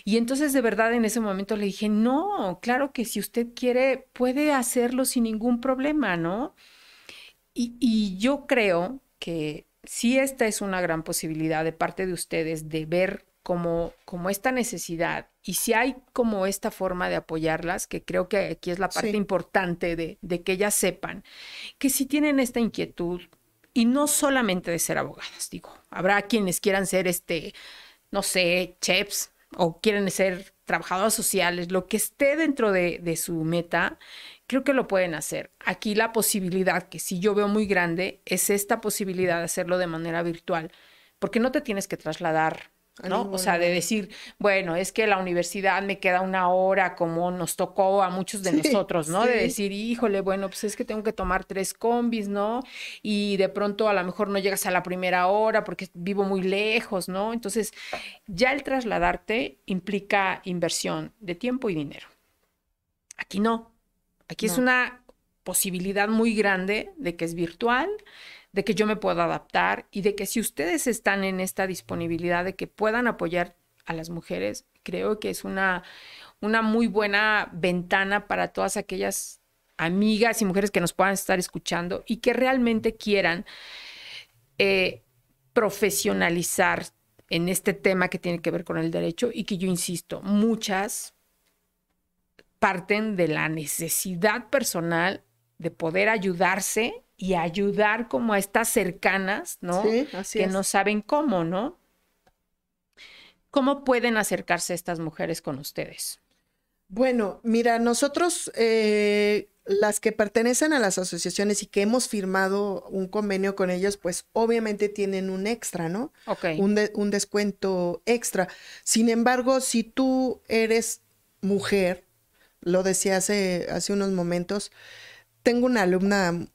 Y entonces de verdad en ese momento le dije, no, claro que si usted quiere, puede hacerlo sin ningún problema, ¿no? Y, y yo creo que si esta es una gran posibilidad de parte de ustedes de ver como, como esta necesidad y si hay como esta forma de apoyarlas, que creo que aquí es la parte importante de, de que ellas sepan que si tienen esta inquietud, y no solamente de ser abogadas, digo, habrá quienes quieran ser este, no sé, chefs o quieren ser trabajadoras sociales, lo que esté dentro de, de su meta, creo que lo pueden hacer. Aquí la posibilidad, que sí yo veo muy grande, es esta posibilidad de hacerlo de manera virtual, porque no te tienes que trasladar ¿no? O sea, de decir, bueno, es que la universidad me queda una hora como nos tocó a muchos de nosotros, ¿no? De decir, híjole, bueno, pues es que tengo que tomar tres combis, ¿no? Y de pronto a lo mejor no llegas a la primera hora porque vivo muy lejos, ¿no? Entonces, ya el trasladarte implica inversión de tiempo y dinero. Aquí no. Aquí es una posibilidad muy grande de que es virtual, de que yo me pueda adaptar y de que si ustedes están en esta disponibilidad de que puedan apoyar a las mujeres, creo que es una, una muy buena ventana para todas aquellas amigas y mujeres que nos puedan estar escuchando y que realmente quieran eh, profesionalizar en este tema que tiene que ver con el derecho y que yo insisto, muchas parten de la necesidad personal de poder ayudarse y ayudar como a estas cercanas, ¿no? Sí, así que no saben cómo, ¿no? ¿Cómo pueden acercarse estas mujeres con ustedes? Bueno, mira, nosotros, eh, las que pertenecen a las asociaciones y que hemos firmado un convenio con ellos, pues obviamente tienen un extra, ¿no? Ok. Un, un descuento extra. Sin embargo, si tú eres mujer, lo decía hace, hace unos momentos, tengo una alumna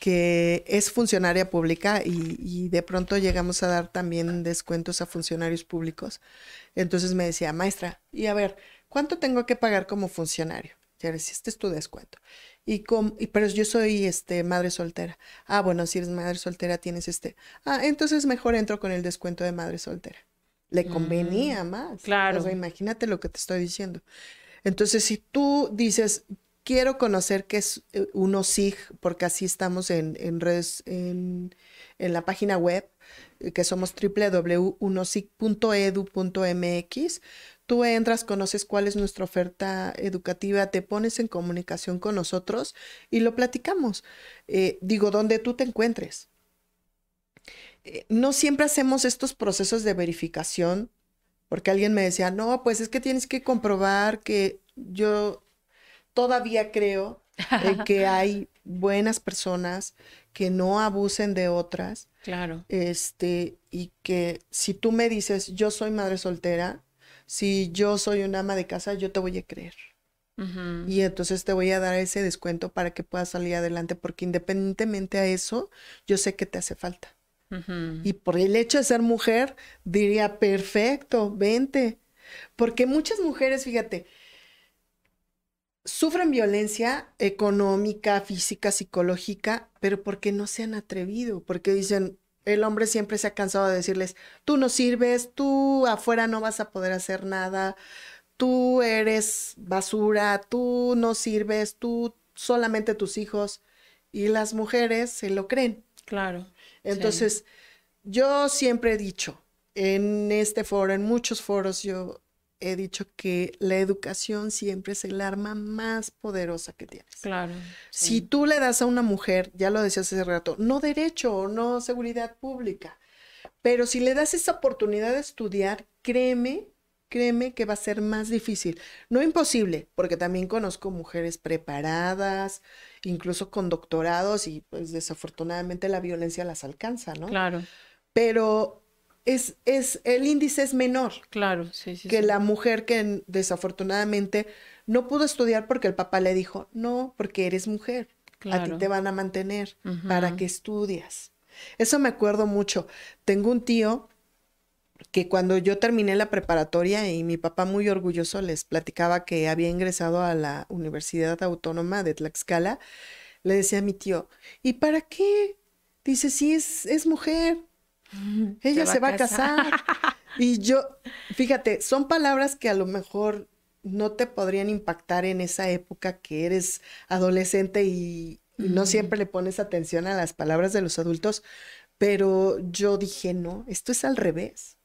que es funcionaria pública y, de pronto llegamos a dar también descuentos a funcionarios públicos. Entonces me decía, maestra, y a ver, ¿cuánto tengo que pagar como funcionario? Ya decía, este es tu descuento. Y, con, y pero yo soy este madre soltera. Ah, bueno, si eres madre soltera tienes este. Ah, entonces mejor entro con el descuento de madre soltera. Le convenía mm, más. Claro. O sea, imagínate lo que te estoy diciendo. Entonces, si tú dices, quiero conocer qué es eh, un OSIG, porque así estamos en, redes, en, la página web, eh, que somos www.unosig.edu.mx. Tú entras, conoces cuál es nuestra oferta educativa, te pones en comunicación con nosotros y lo platicamos. Eh, digo, donde tú te encuentres. no siempre hacemos estos procesos de verificación, porque alguien me decía, no, pues es que tienes que comprobar que yo todavía creo que hay buenas personas que no abusen de otras. Claro. Este, y que si tú me dices, yo soy madre soltera, si yo soy una ama de casa, yo te voy a creer. Y entonces te voy a dar ese descuento para que puedas salir adelante, porque independientemente a eso, yo sé que te hace falta. Y por el hecho de ser mujer, diría, perfecto, vente. Porque muchas mujeres, fíjate, sufren violencia económica, física, psicológica, pero porque no se han atrevido, porque dicen, el hombre siempre se ha cansado de decirles, tú no sirves, tú afuera no vas a poder hacer nada, tú eres basura, tú no sirves, tú solamente tus hijos. Y las mujeres se lo creen. Claro. Entonces, yo siempre he dicho, en este foro, en muchos foros, yo he dicho que la educación siempre es el arma más poderosa que tienes. Claro. Si tú le das a una mujer, ya lo decías hace rato, no derecho, o no seguridad pública, pero si le das esa oportunidad de estudiar, créeme, créeme que va a ser más difícil. No imposible, porque también conozco mujeres preparadas, incluso con doctorados y pues desafortunadamente la violencia las alcanza, ¿no? Claro. Pero es, es, el índice es menor. Claro, sí, sí. Que la mujer que desafortunadamente no pudo estudiar porque el papá le dijo, no, porque eres mujer. A ti te van a mantener para que estudias. Eso me acuerdo mucho. Tengo un tío que cuando yo terminé la preparatoria y mi papá muy orgulloso les platicaba que había ingresado a la Universidad Autónoma de Tlaxcala, le decía a mi tío, ¿y para qué? Dice, sí, es, es mujer, ella se va, a casar. y yo, fíjate, son palabras que a lo mejor no te podrían impactar en esa época que eres adolescente y, no siempre le pones atención a las palabras de los adultos, Pero yo dije, no, esto es al revés,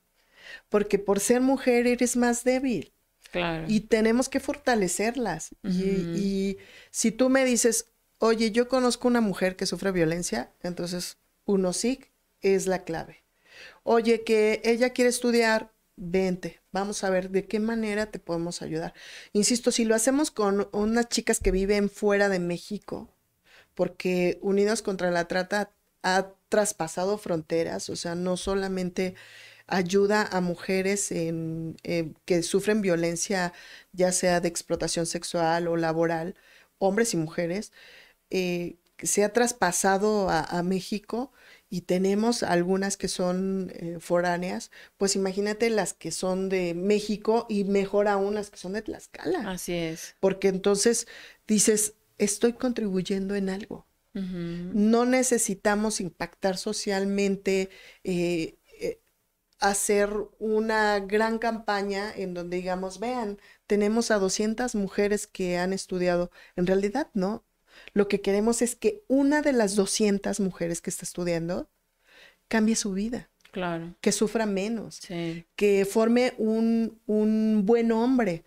porque por ser mujer eres más débil. Claro. Y tenemos que fortalecerlas. y, y si tú me dices, oye, yo conozco una mujer que sufre violencia, entonces uno sí es la clave. Oye, que ella quiere estudiar, vente, vamos a ver de qué manera te podemos ayudar. Insisto, si lo hacemos con unas chicas que viven fuera de México, porque Unidos contra la Trata ha traspasado fronteras, o sea, no solamente ayuda a mujeres eh, que sufren violencia, ya sea de explotación sexual o laboral, hombres y mujeres, eh, se ha traspasado a, México y tenemos algunas que son eh, foráneas, pues imagínate las que son de México y mejor aún las que son de Tlaxcala. Así es. Porque entonces dices, estoy contribuyendo en algo. No necesitamos impactar socialmente, eh, eh, hacer una gran campaña en donde digamos, vean, tenemos a 200 mujeres que han estudiado. En realidad, no. Lo que queremos es que una de las 200 mujeres que está estudiando cambie su vida. Claro. Que sufra menos. Que forme un, un buen hombre.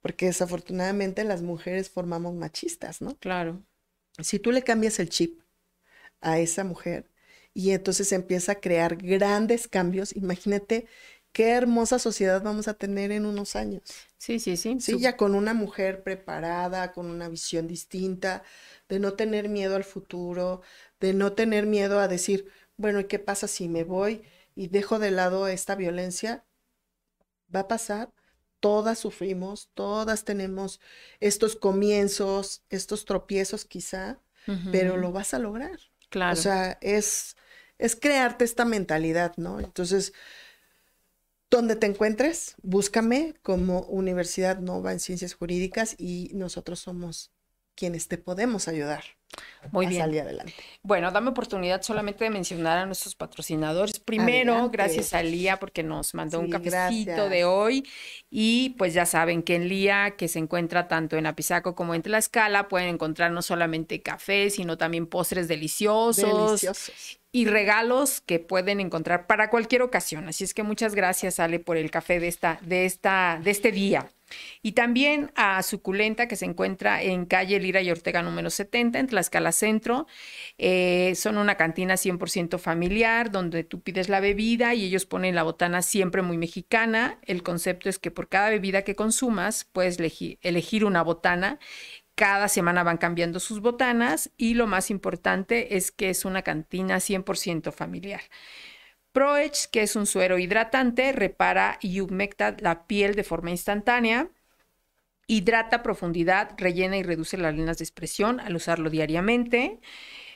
Porque desafortunadamente las mujeres formamos machistas, ¿no? Claro. Si tú le cambias el chip a esa mujer y entonces empieza a crear grandes cambios, imagínate qué hermosa sociedad vamos a tener en unos años. Sí, sí, sí. Sí, ya con una mujer preparada, con una visión distinta, de no tener miedo al futuro, de no tener miedo a decir, bueno, ¿y qué pasa si me voy y dejo de lado esta violencia? Va a pasar. Todas sufrimos, todas tenemos estos comienzos, estos tropiezos quizá, pero lo vas a lograr. Claro. O sea, es, es crearte esta mentalidad, ¿no? Entonces, donde te encuentres, búscame como Universidad Nova en Ciencias Jurídicas y nosotros somos quienes te podemos ayudar. Muy bien. Salir adelante. Bueno, dame oportunidad solamente de mencionar a nuestros patrocinadores. Primero, gracias a Lía porque nos mandó un cafecito de hoy. Y pues ya saben que en Lía, que se encuentra tanto en Apizaco como en Tlaxcala, pueden encontrar no solamente café, sino también postres deliciosos. Deliciosos y regalos que pueden encontrar para cualquier ocasión. Así es que muchas gracias, Ale, por el café de esta, de esta, de este día. Y también a Suculenta, que se encuentra en calle Lira y Ortega número 70, en Tlaxcala Centro. Eh, son una cantina 100% familiar, donde tú pides la bebida y ellos ponen la botana siempre muy mexicana. El concepto es que por cada bebida que consumas, puedes elegir, elegir una botana cada semana van cambiando sus botanas y lo más importante es que es una cantina 100% familiar. Proech, que es un suero hidratante, repara y humecta la piel de forma instantánea. Hidrata profundidad, rellena y reduce las líneas de expresión al usarlo diariamente.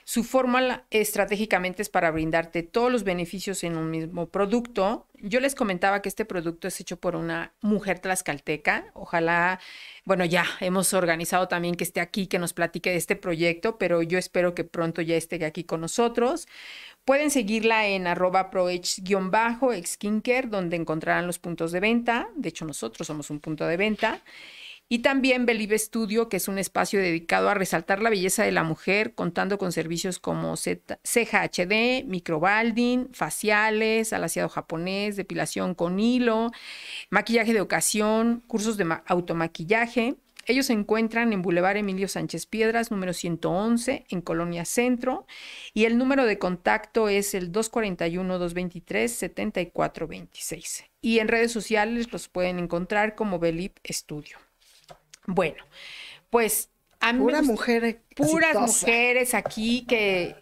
Su fórmula estratégicamente es para brindarte todos los beneficios en un mismo producto. Yo les comentaba que este producto es hecho por una mujer tlaxcalteca. Ojalá, bueno, ya hemos organizado también que esté aquí, que nos platique de este proyecto, pero yo espero que pronto ya esté aquí con nosotros. Pueden seguirla en arroba proh-skincare, donde encontrarán los puntos de venta. De hecho, nosotros somos un punto de venta. Y también Believe Studio, que es un espacio dedicado a resaltar la belleza de la mujer, contando con servicios como ceja HD, microbalding, faciales, alaciado japonés, depilación con hilo, maquillaje de ocasión, cursos de automaquillaje. Ellos se encuentran en Boulevard Emilio Sánchez Piedras, número 111, en Colonia Centro, y el número de contacto es el 241-223-7426. Y en redes sociales los pueden encontrar como Belip Studio. Bueno, pues a mí Pura mujer puras mujeres aquí que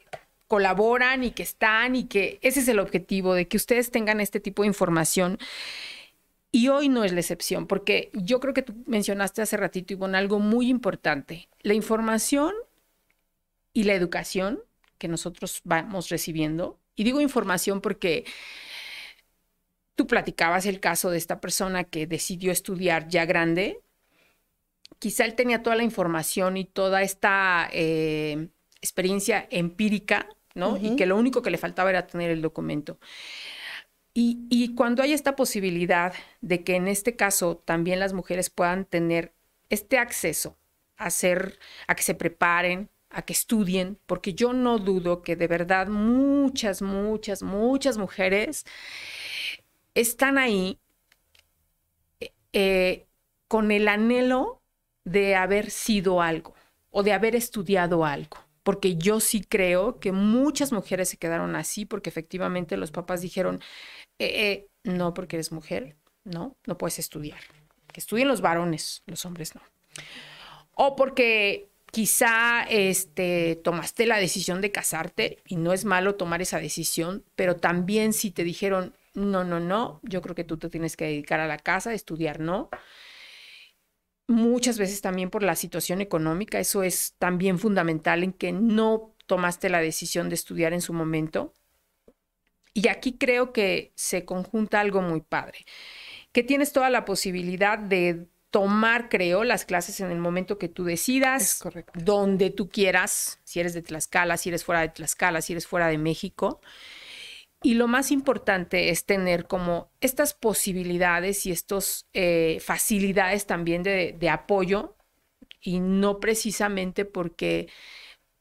colaboran y que están y que ese es el objetivo de que ustedes tengan este tipo de información. Y hoy no es la excepción, porque yo creo que tú mencionaste hace ratito, Ivonne, algo muy importante. La información y la educación que nosotros vamos recibiendo, y digo información porque tú platicabas el caso de esta persona que decidió estudiar ya grande, quizá él tenía toda la información y toda esta eh, experiencia empírica, ¿no? Y que lo único que le faltaba era tener el documento. Y, cuando hay esta posibilidad de que en este caso también las mujeres puedan tener este acceso a hacer, a que se preparen, a que estudien, porque yo no dudo que de verdad muchas, muchas, muchas mujeres están ahí eh, con el anhelo de haber sido algo o de haber estudiado algo. Porque yo sí creo que muchas mujeres se quedaron así porque efectivamente los papás dijeron, eh, eh, no porque eres mujer, no, no puedes estudiar. Que estudien los varones, los hombres no. O porque quizá este, tomaste la decisión de casarte y no es malo tomar esa decisión, pero también si te dijeron, no, no, no, yo creo que tú te tienes que dedicar a la casa, estudiar, no. Muchas veces también por la situación económica, eso es también fundamental en que no tomaste la decisión de estudiar en su momento. Y aquí creo que se conjunta algo muy padre, que tienes toda la posibilidad de tomar, creo, las clases en el momento que tú decidas, donde tú quieras, si eres de Tlaxcala, si eres fuera de Tlaxcala, si eres fuera de México. Y lo más importante es tener como estas posibilidades y estas eh, facilidades también de, apoyo y no precisamente porque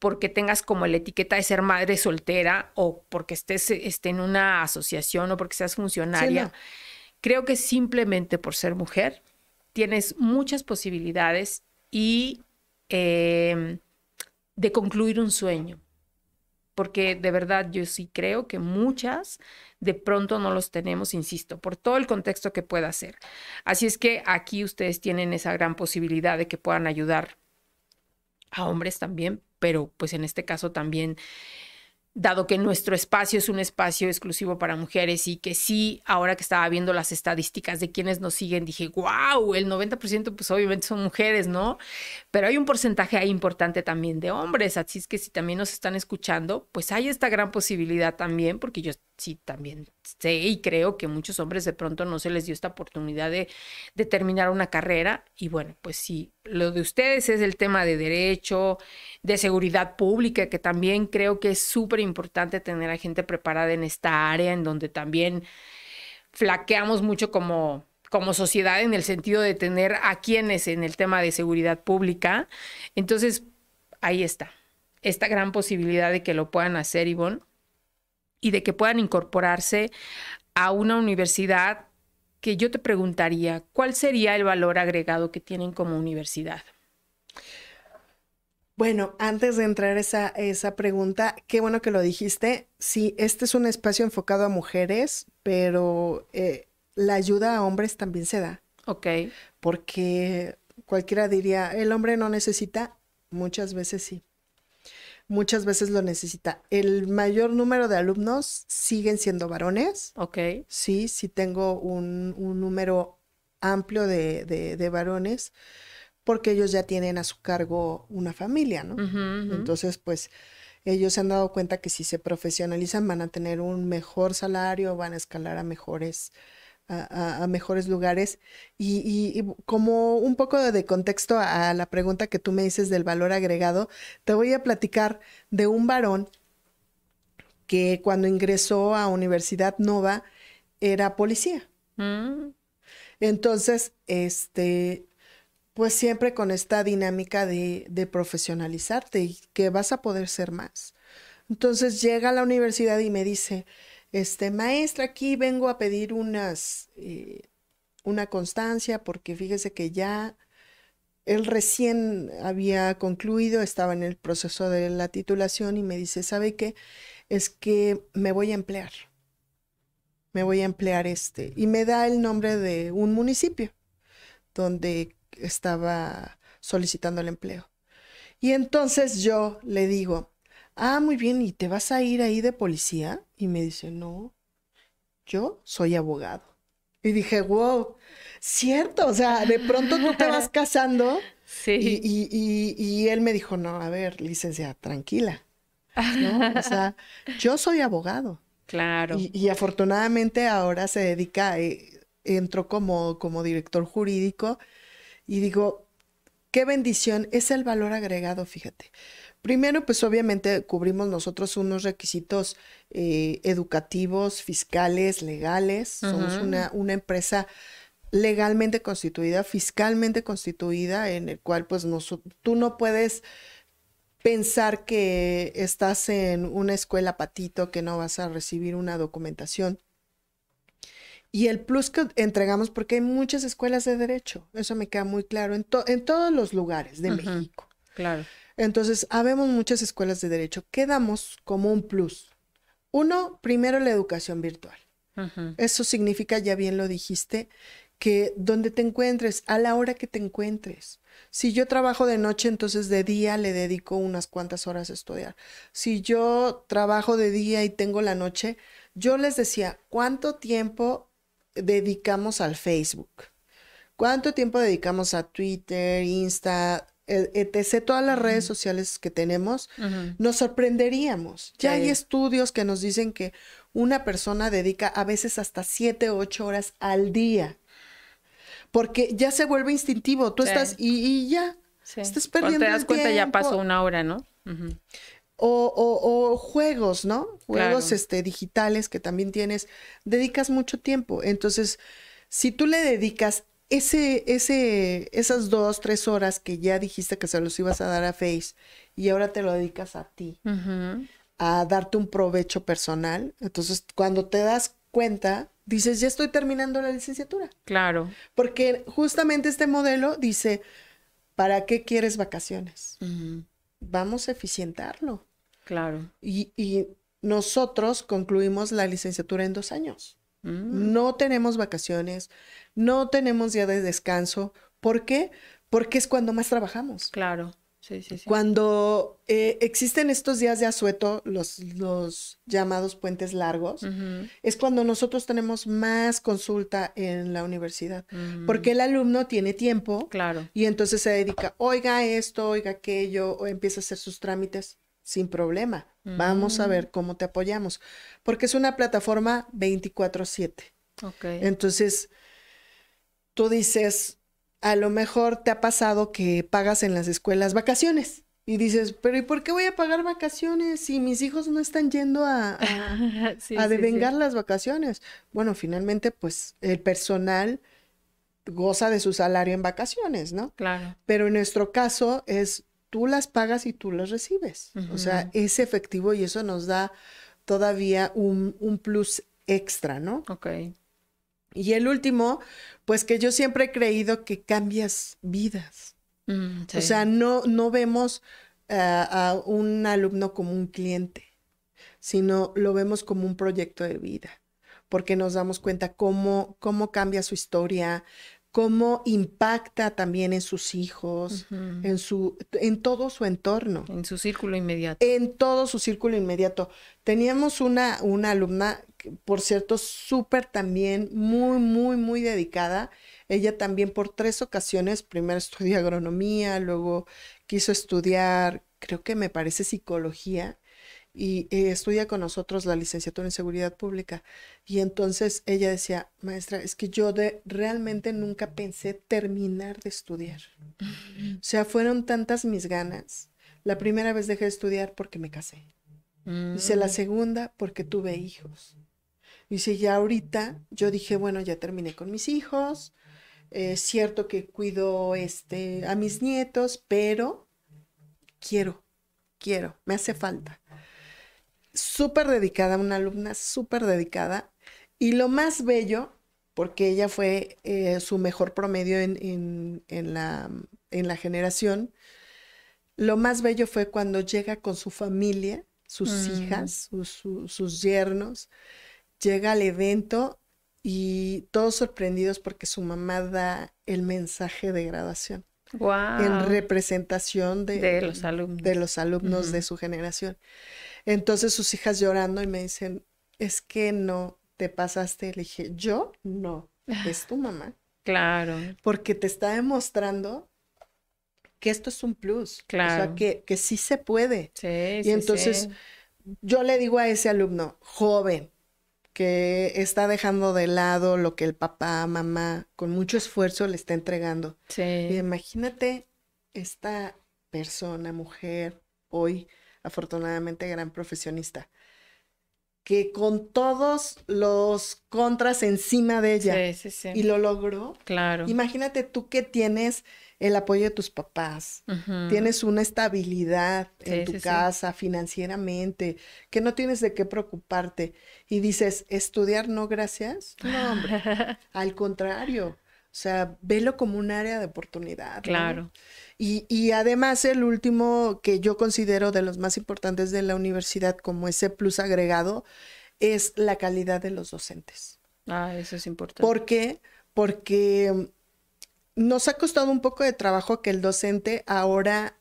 porque tengas como la etiqueta de ser madre soltera o porque estés, esté en una asociación o porque seas funcionaria. Creo que simplemente por ser mujer tienes muchas posibilidades y em, de concluir un sueño. Porque de verdad yo sí creo que muchas de pronto no los tenemos, insisto, por todo el contexto que pueda ser. Así es que aquí ustedes tienen esa gran posibilidad de que puedan ayudar a hombres también, pero pues en este caso también dado que nuestro espacio es un espacio exclusivo para mujeres y que sí, ahora que estaba viendo las estadísticas de quienes nos siguen, dije, wow, el 90% pues obviamente son mujeres, ¿no? Pero hay un porcentaje ahí importante también de hombres, así es que si también nos están escuchando, pues hay esta gran posibilidad también, porque yo sí también sé y creo que muchos hombres de pronto no se les dio esta oportunidad de, de terminar una carrera y bueno, pues sí, lo de ustedes es el tema de derecho, de seguridad pública, que también creo que es súper importante tener a gente preparada en esta área, en donde también flaqueamos mucho como, como sociedad en el sentido de tener a quienes en el tema de seguridad pública. Entonces, ahí está, esta gran posibilidad de que lo puedan hacer, Ivonne, y de que puedan incorporarse a una universidad que yo te preguntaría, ¿cuál sería el valor agregado que tienen como universidad? Bueno, antes de entrar esa, esa pregunta, qué bueno que lo dijiste. Sí, este es un espacio enfocado a mujeres, pero eh, la ayuda a hombres también se da. Ok. Porque cualquiera diría, el hombre no necesita, muchas veces sí muchas veces lo necesita. El mayor número de alumnos siguen siendo varones. Ok. Sí, sí tengo un, número amplio de, varones porque ellos ya tienen a su cargo una familia, ¿no? Entonces, pues ellos se han dado cuenta que si se profesionalizan van a tener un mejor salario, van a escalar a mejores a, mejores lugares. Y, como un poco de contexto a la pregunta que tú me dices del valor agregado, te voy a platicar de un varón que cuando ingresó a Universidad Nova era policía. Mm. Entonces, este, pues siempre con esta dinámica de, de profesionalizarte y que vas a poder ser más. Entonces llega a la universidad y me dice, este, maestra, aquí vengo a pedir unas, eh, una constancia porque fíjese que ya él recién había concluido, estaba en el proceso de la titulación y me dice, ¿sabe qué? Es que me voy a emplear. Me voy a emplear este. Y me da el nombre de un municipio donde estaba solicitando el empleo. Y entonces yo le digo, ah, muy bien, ¿y te vas a ir ahí de policía? Y me dice, no, yo soy abogado. Y dije, wow, cierto, o sea, de pronto tú te vas casando. Sí. Y, él me dijo, no, a ver, licencia, tranquila. O sea, yo soy abogado. Claro. Y, afortunadamente ahora se dedica, eh, entró como, como director jurídico y digo, qué bendición, es el valor agregado, fíjate. Primero, pues obviamente cubrimos nosotros unos requisitos eh, educativos, fiscales, legales. Somos una, una, empresa legalmente constituida, fiscalmente constituida, en el cual pues tú no puedes pensar que estás en una escuela patito, que no vas a recibir una documentación. Y el plus que entregamos, porque hay muchas escuelas de derecho, eso me queda muy claro, en, en todos los lugares de México. Claro. Entonces, habemos muchas escuelas de derecho. ¿Qué damos como un plus? Uno, primero la educación virtual. Eso significa, ya bien lo dijiste, que donde te encuentres, a la hora que te encuentres. Si yo trabajo de noche, entonces de día le dedico unas cuantas horas a estudiar. Si yo trabajo de día y tengo la noche, yo les decía, ¿cuánto tiempo dedicamos al Facebook? ¿Cuánto tiempo dedicamos a Twitter, Insta, etc., todas las redes sociales que tenemos, nos sorprenderíamos. Ya hay estudios que nos dicen que una persona dedica a veces hasta 7, 8 horas al día, porque ya se vuelve instintivo, tú estás y, ya, estás perdiendo Cuando te das cuenta ya pasó una hora, ¿no? o, juegos, ¿no? Juegos este, digitales que también tienes, dedicas mucho tiempo. Entonces, si tú le dedicas ese, ese, esas dos, tres horas que ya dijiste que se los ibas a dar a Face y ahora te lo dedicas a ti, a darte un provecho personal, entonces cuando te das cuenta, dices, ya estoy terminando la licenciatura. Claro. Porque justamente este modelo dice, ¿para qué quieres vacaciones? Vamos a eficientarlo. Claro. Y, y nosotros concluimos la licenciatura en dos años. Mm. No tenemos vacaciones, no tenemos día de descanso. ¿Por qué? Porque es cuando más trabajamos. Claro. Sí, sí, sí. Cuando eh, existen estos días de asueto, los, los llamados puentes largos, es cuando nosotros tenemos más consulta en la universidad, mm. porque el alumno tiene tiempo claro. y entonces se dedica, oiga esto, oiga aquello, o empieza a hacer sus trámites sin problema. Vamos a mm. ver cómo te apoyamos, porque es una plataforma 24/7. Ok. Entonces, tú dices, a lo mejor te ha pasado que pagas en las escuelas vacaciones. Y dices, pero ¿y por qué voy a pagar vacaciones si mis hijos no están yendo a, a, devengar las vacaciones? Bueno, finalmente, pues el personal goza de su salario en vacaciones, ¿no? Claro. Pero en nuestro caso es tú las pagas y tú las recibes. O sea, es efectivo y eso nos da todavía un, un plus extra, ¿no? Ok. Y el último, pues que yo siempre he creído que cambias vidas. Mm, o sea, no, no vemos eh, a un alumno como un cliente, sino lo vemos como un proyecto de vida, porque nos damos cuenta cómo, cómo cambia su historia, cómo impacta también en sus hijos, en su, en todo su entorno. En su círculo inmediato. En todo su círculo inmediato. Teníamos una, una alumna, por cierto, súper también, muy, muy, muy dedicada. Ella también por tres ocasiones, primero estudió agronomía, luego quiso estudiar, creo que me parece psicología, y eh, estudia con nosotros la licenciatura en seguridad pública. Y entonces ella decía, maestra, es que yo de, realmente nunca pensé terminar de estudiar. O sea, fueron tantas mis ganas. La primera vez dejé de estudiar porque me casé. Dice, la mm. segunda porque tuve hijos. Dice, ya ahorita yo dije, bueno, ya terminé con mis hijos. Es cierto que cuido este, a mis nietos, pero quiero, quiero, me hace falta súper dedicada, una alumna súper dedicada. Y lo más bello, porque ella fue eh, su mejor promedio en, la, en la generación, lo más bello fue cuando llega con su familia, sus mm. hijas, sus yernos, llega al evento y todos sorprendidos porque su mamá da el mensaje de graduación. En representación de, los alumnos de, los alumnos de su generación. Entonces sus hijas llorando y me dicen, es que no te pasaste. Le dije, yo no, es tu mamá. Claro. Porque te está demostrando que esto es un plus. Claro. O sea, que, que sí se puede. Sí, y entonces yo le digo a ese alumno, joven, que está dejando de lado lo que el papá, mamá, con mucho esfuerzo le está entregando. Sí. Y imagínate esta persona, mujer, hoy afortunadamente gran profesionista, que con todos los contras encima de ella. Sí, sí, sí. Y lo logró. Claro. Imagínate tú que tienes el apoyo de tus papás, tienes una estabilidad en tu sí, sí. casa financieramente, que no tienes de qué preocuparte. Y dices, estudiar no, gracias. No, hombre, al contrario. O sea, velo como un área de oportunidad. ¿no? Y, y además el último que yo considero de los más importantes de la universidad como ese plus agregado es la calidad de los docentes. Ah, eso es importante. ¿Por qué? Porque nos ha costado un poco de trabajo que el docente ahora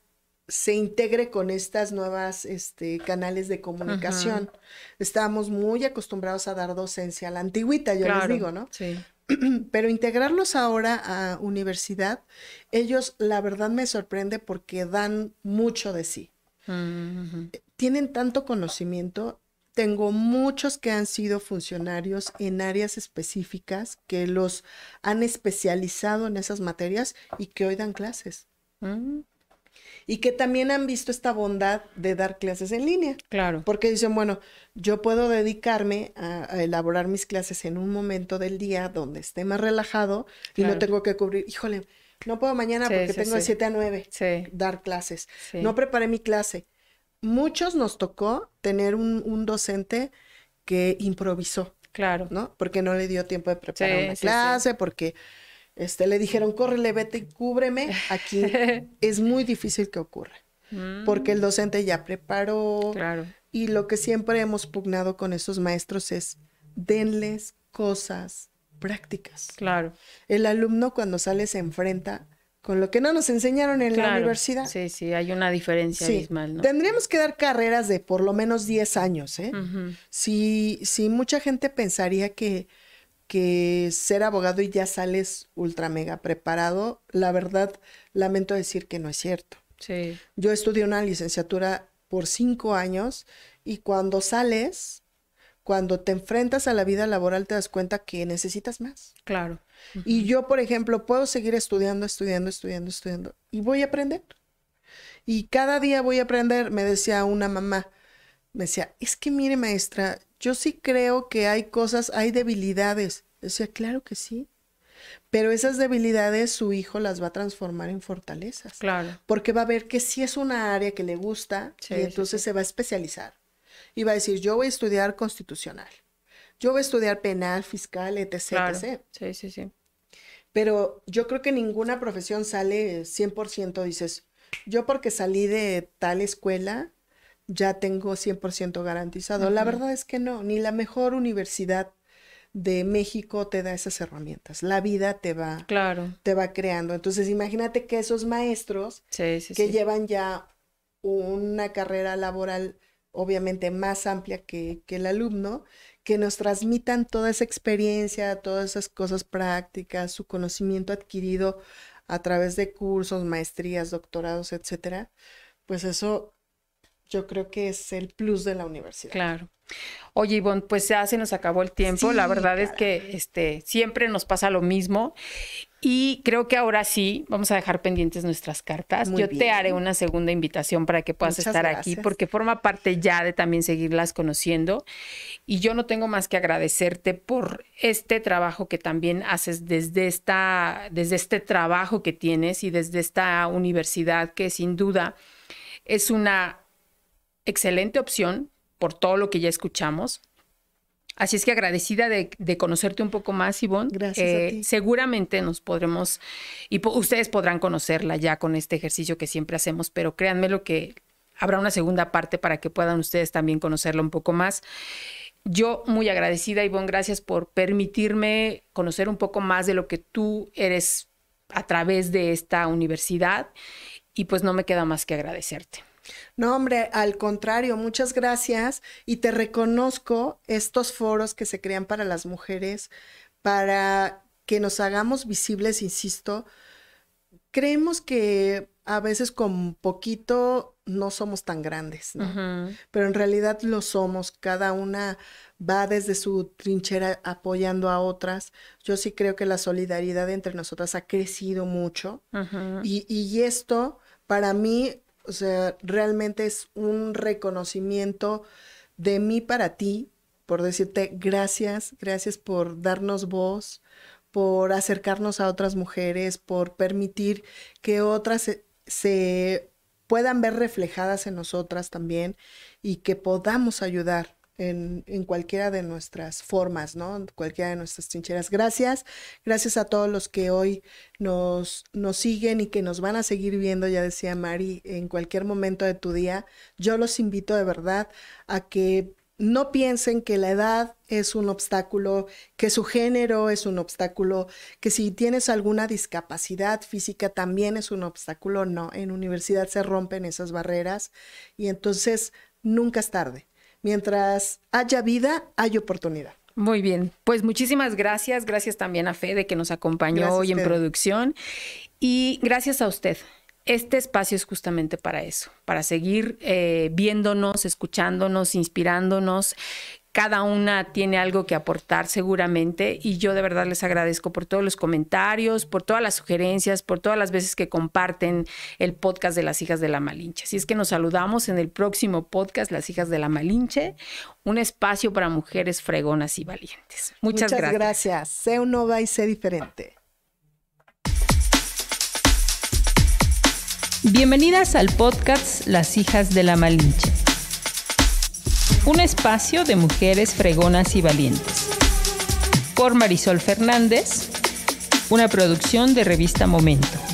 se integre con estas nuevas este, canales de comunicación. Estábamos muy acostumbrados a dar docencia a la antigüita, yo les digo, ¿no? Sí. Pero integrarlos ahora a universidad, ellos la verdad me sorprende porque dan mucho de sí. Ujú. Tienen tanto conocimiento. Tengo muchos que han sido funcionarios en áreas específicas que los han especializado en esas materias y que hoy dan clases. Mm, Y que también han visto esta bondad de dar clases en línea. Claro. Porque dicen, bueno, yo puedo dedicarme a, a elaborar mis clases en un momento del día donde esté más relajado y no tengo que cubrir, híjole, no puedo mañana Sí, porque sí, tengo de sí. 7 a 9 Sí. dar clases. No preparé mi clase. Muchos nos tocó tener un, un docente que improvisó, Claro. ¿no? Porque no le dio tiempo de preparar una clase, porque este, le dijeron, córrele, vete y cúbreme. Aquí es muy difícil que ocurra, Mm, porque el docente ya preparó, Claro. y lo que siempre hemos pugnado con esos maestros es denles cosas prácticas. Claro. El alumno cuando sale se enfrenta con lo que no nos enseñaron en la universidad. Sí, sí, hay una diferencia Sí. abismal, ¿no? Tendríamos que dar carreras de por lo menos 10 años, ¿eh? Ujú. Si, si mucha gente pensaría que, que ser abogado y ya sales ultra mega preparado, la verdad, lamento decir que no es cierto. Sí. Yo estudié una licenciatura por cinco años y cuando sales, cuando te enfrentas a la vida laboral, te das cuenta que necesitas más. Claro. Y yo, por ejemplo, puedo seguir estudiando, estudiando, estudiando, estudiando y voy a aprender. Y cada día voy a aprender, me decía una mamá, me decía, es que mire maestra, yo sí creo que hay cosas, hay debilidades. Decía, claro que sí, pero esas debilidades su hijo las va a transformar en fortalezas. Claro. Porque va a ver que sí es una área que le gusta Sí, y sí, entonces sí. se va a especializar. Y va a decir, yo voy a estudiar constitucional, yo voy a estudiar penal, fiscal, etc. Claro. etc. Sí, sí, sí. Pero yo creo que ninguna profesión sale 100%, dices, yo porque salí de tal escuela, ya tengo 100% garantizado. La verdad es que no, ni la mejor universidad de México te da esas herramientas. La vida te va, Claro. te va creando. Entonces, imagínate que esos maestros Sí, sí, que sí. llevan ya una carrera laboral obviamente más amplia que, que el alumno, que nos transmitan toda esa experiencia, todas esas cosas prácticas, su conocimiento adquirido a través de cursos, maestrías, doctorados, etcétera, pues eso yo creo que es el plus de la universidad. Claro. Oye, Ivonne, pues ya se nos acabó el tiempo. La verdad es que este, siempre nos pasa lo mismo. Y creo que ahora sí vamos a dejar pendientes nuestras cartas. Muy Yo te haré una segunda invitación para que puedas Muchas estar aquí, porque forma parte ya de también seguirlas conociendo. Y yo no tengo más que agradecerte por este trabajo que también haces desde esta, desde este trabajo que tienes y desde esta universidad que sin duda es una excelente opción por todo lo que ya escuchamos. Así es que agradecida de, de conocerte un poco más, Ivonne. Gracias a ti. Seguramente nos podremos, y po- ustedes podrán conocerla ya con este ejercicio que siempre hacemos, pero créanme lo que habrá una segunda parte para que puedan ustedes también conocerla un poco más. Yo muy agradecida, Ivonne, gracias por permitirme conocer un poco más de lo que tú eres a través de esta universidad y pues no me queda más que agradecerte. No, hombre, al contrario, muchas gracias y te reconozco estos foros que se crean para las mujeres, para que nos hagamos visibles, insisto. Creemos que a veces con poquito no somos tan grandes, ¿no? Pero en realidad lo somos, cada una va desde su trinchera apoyando a otras. Yo sí creo que la solidaridad entre nosotras ha crecido mucho. Y, y esto, para mí, o sea, realmente es un reconocimiento de mí para ti, por decirte gracias, gracias por darnos voz, por acercarnos a otras mujeres, por permitir que otras se, puedan ver reflejadas en nosotras también y que podamos ayudar en, cualquiera de nuestras formas, ¿no? En cualquiera de nuestras trincheras. Gracias, gracias a todos los que hoy nos, nos siguen y que nos van a seguir viendo, ya decía Mari, en cualquier momento de tu día. Yo los invito de verdad a que no piensen que la edad es un obstáculo, que su género es un obstáculo, que si tienes alguna discapacidad física también es un obstáculo. No, en universidad se rompen esas barreras y entonces nunca es tarde. Mientras haya vida, hay oportunidad. Muy bien, pues muchísimas gracias. Gracias también a Fede que nos acompañó hoy en producción y gracias a usted. Este espacio es justamente para eso, para seguir eh, viéndonos, escuchándonos, inspirándonos. Cada una tiene algo que aportar seguramente y yo de verdad les agradezco por todos los comentarios, por todas las sugerencias, por todas las veces que comparten el podcast de las hijas de la Malinche. Así es que nos saludamos en el próximo podcast Las hijas de la Malinche, un espacio para mujeres fregonas y valientes. Muchas, Muchas gracias. gracias. Sé un nova y sé diferente. Bienvenidas al podcast Las hijas de la Malinche. Un espacio de mujeres fregonas y valientes. Por Marisol Fernández, una producción de revista Momento.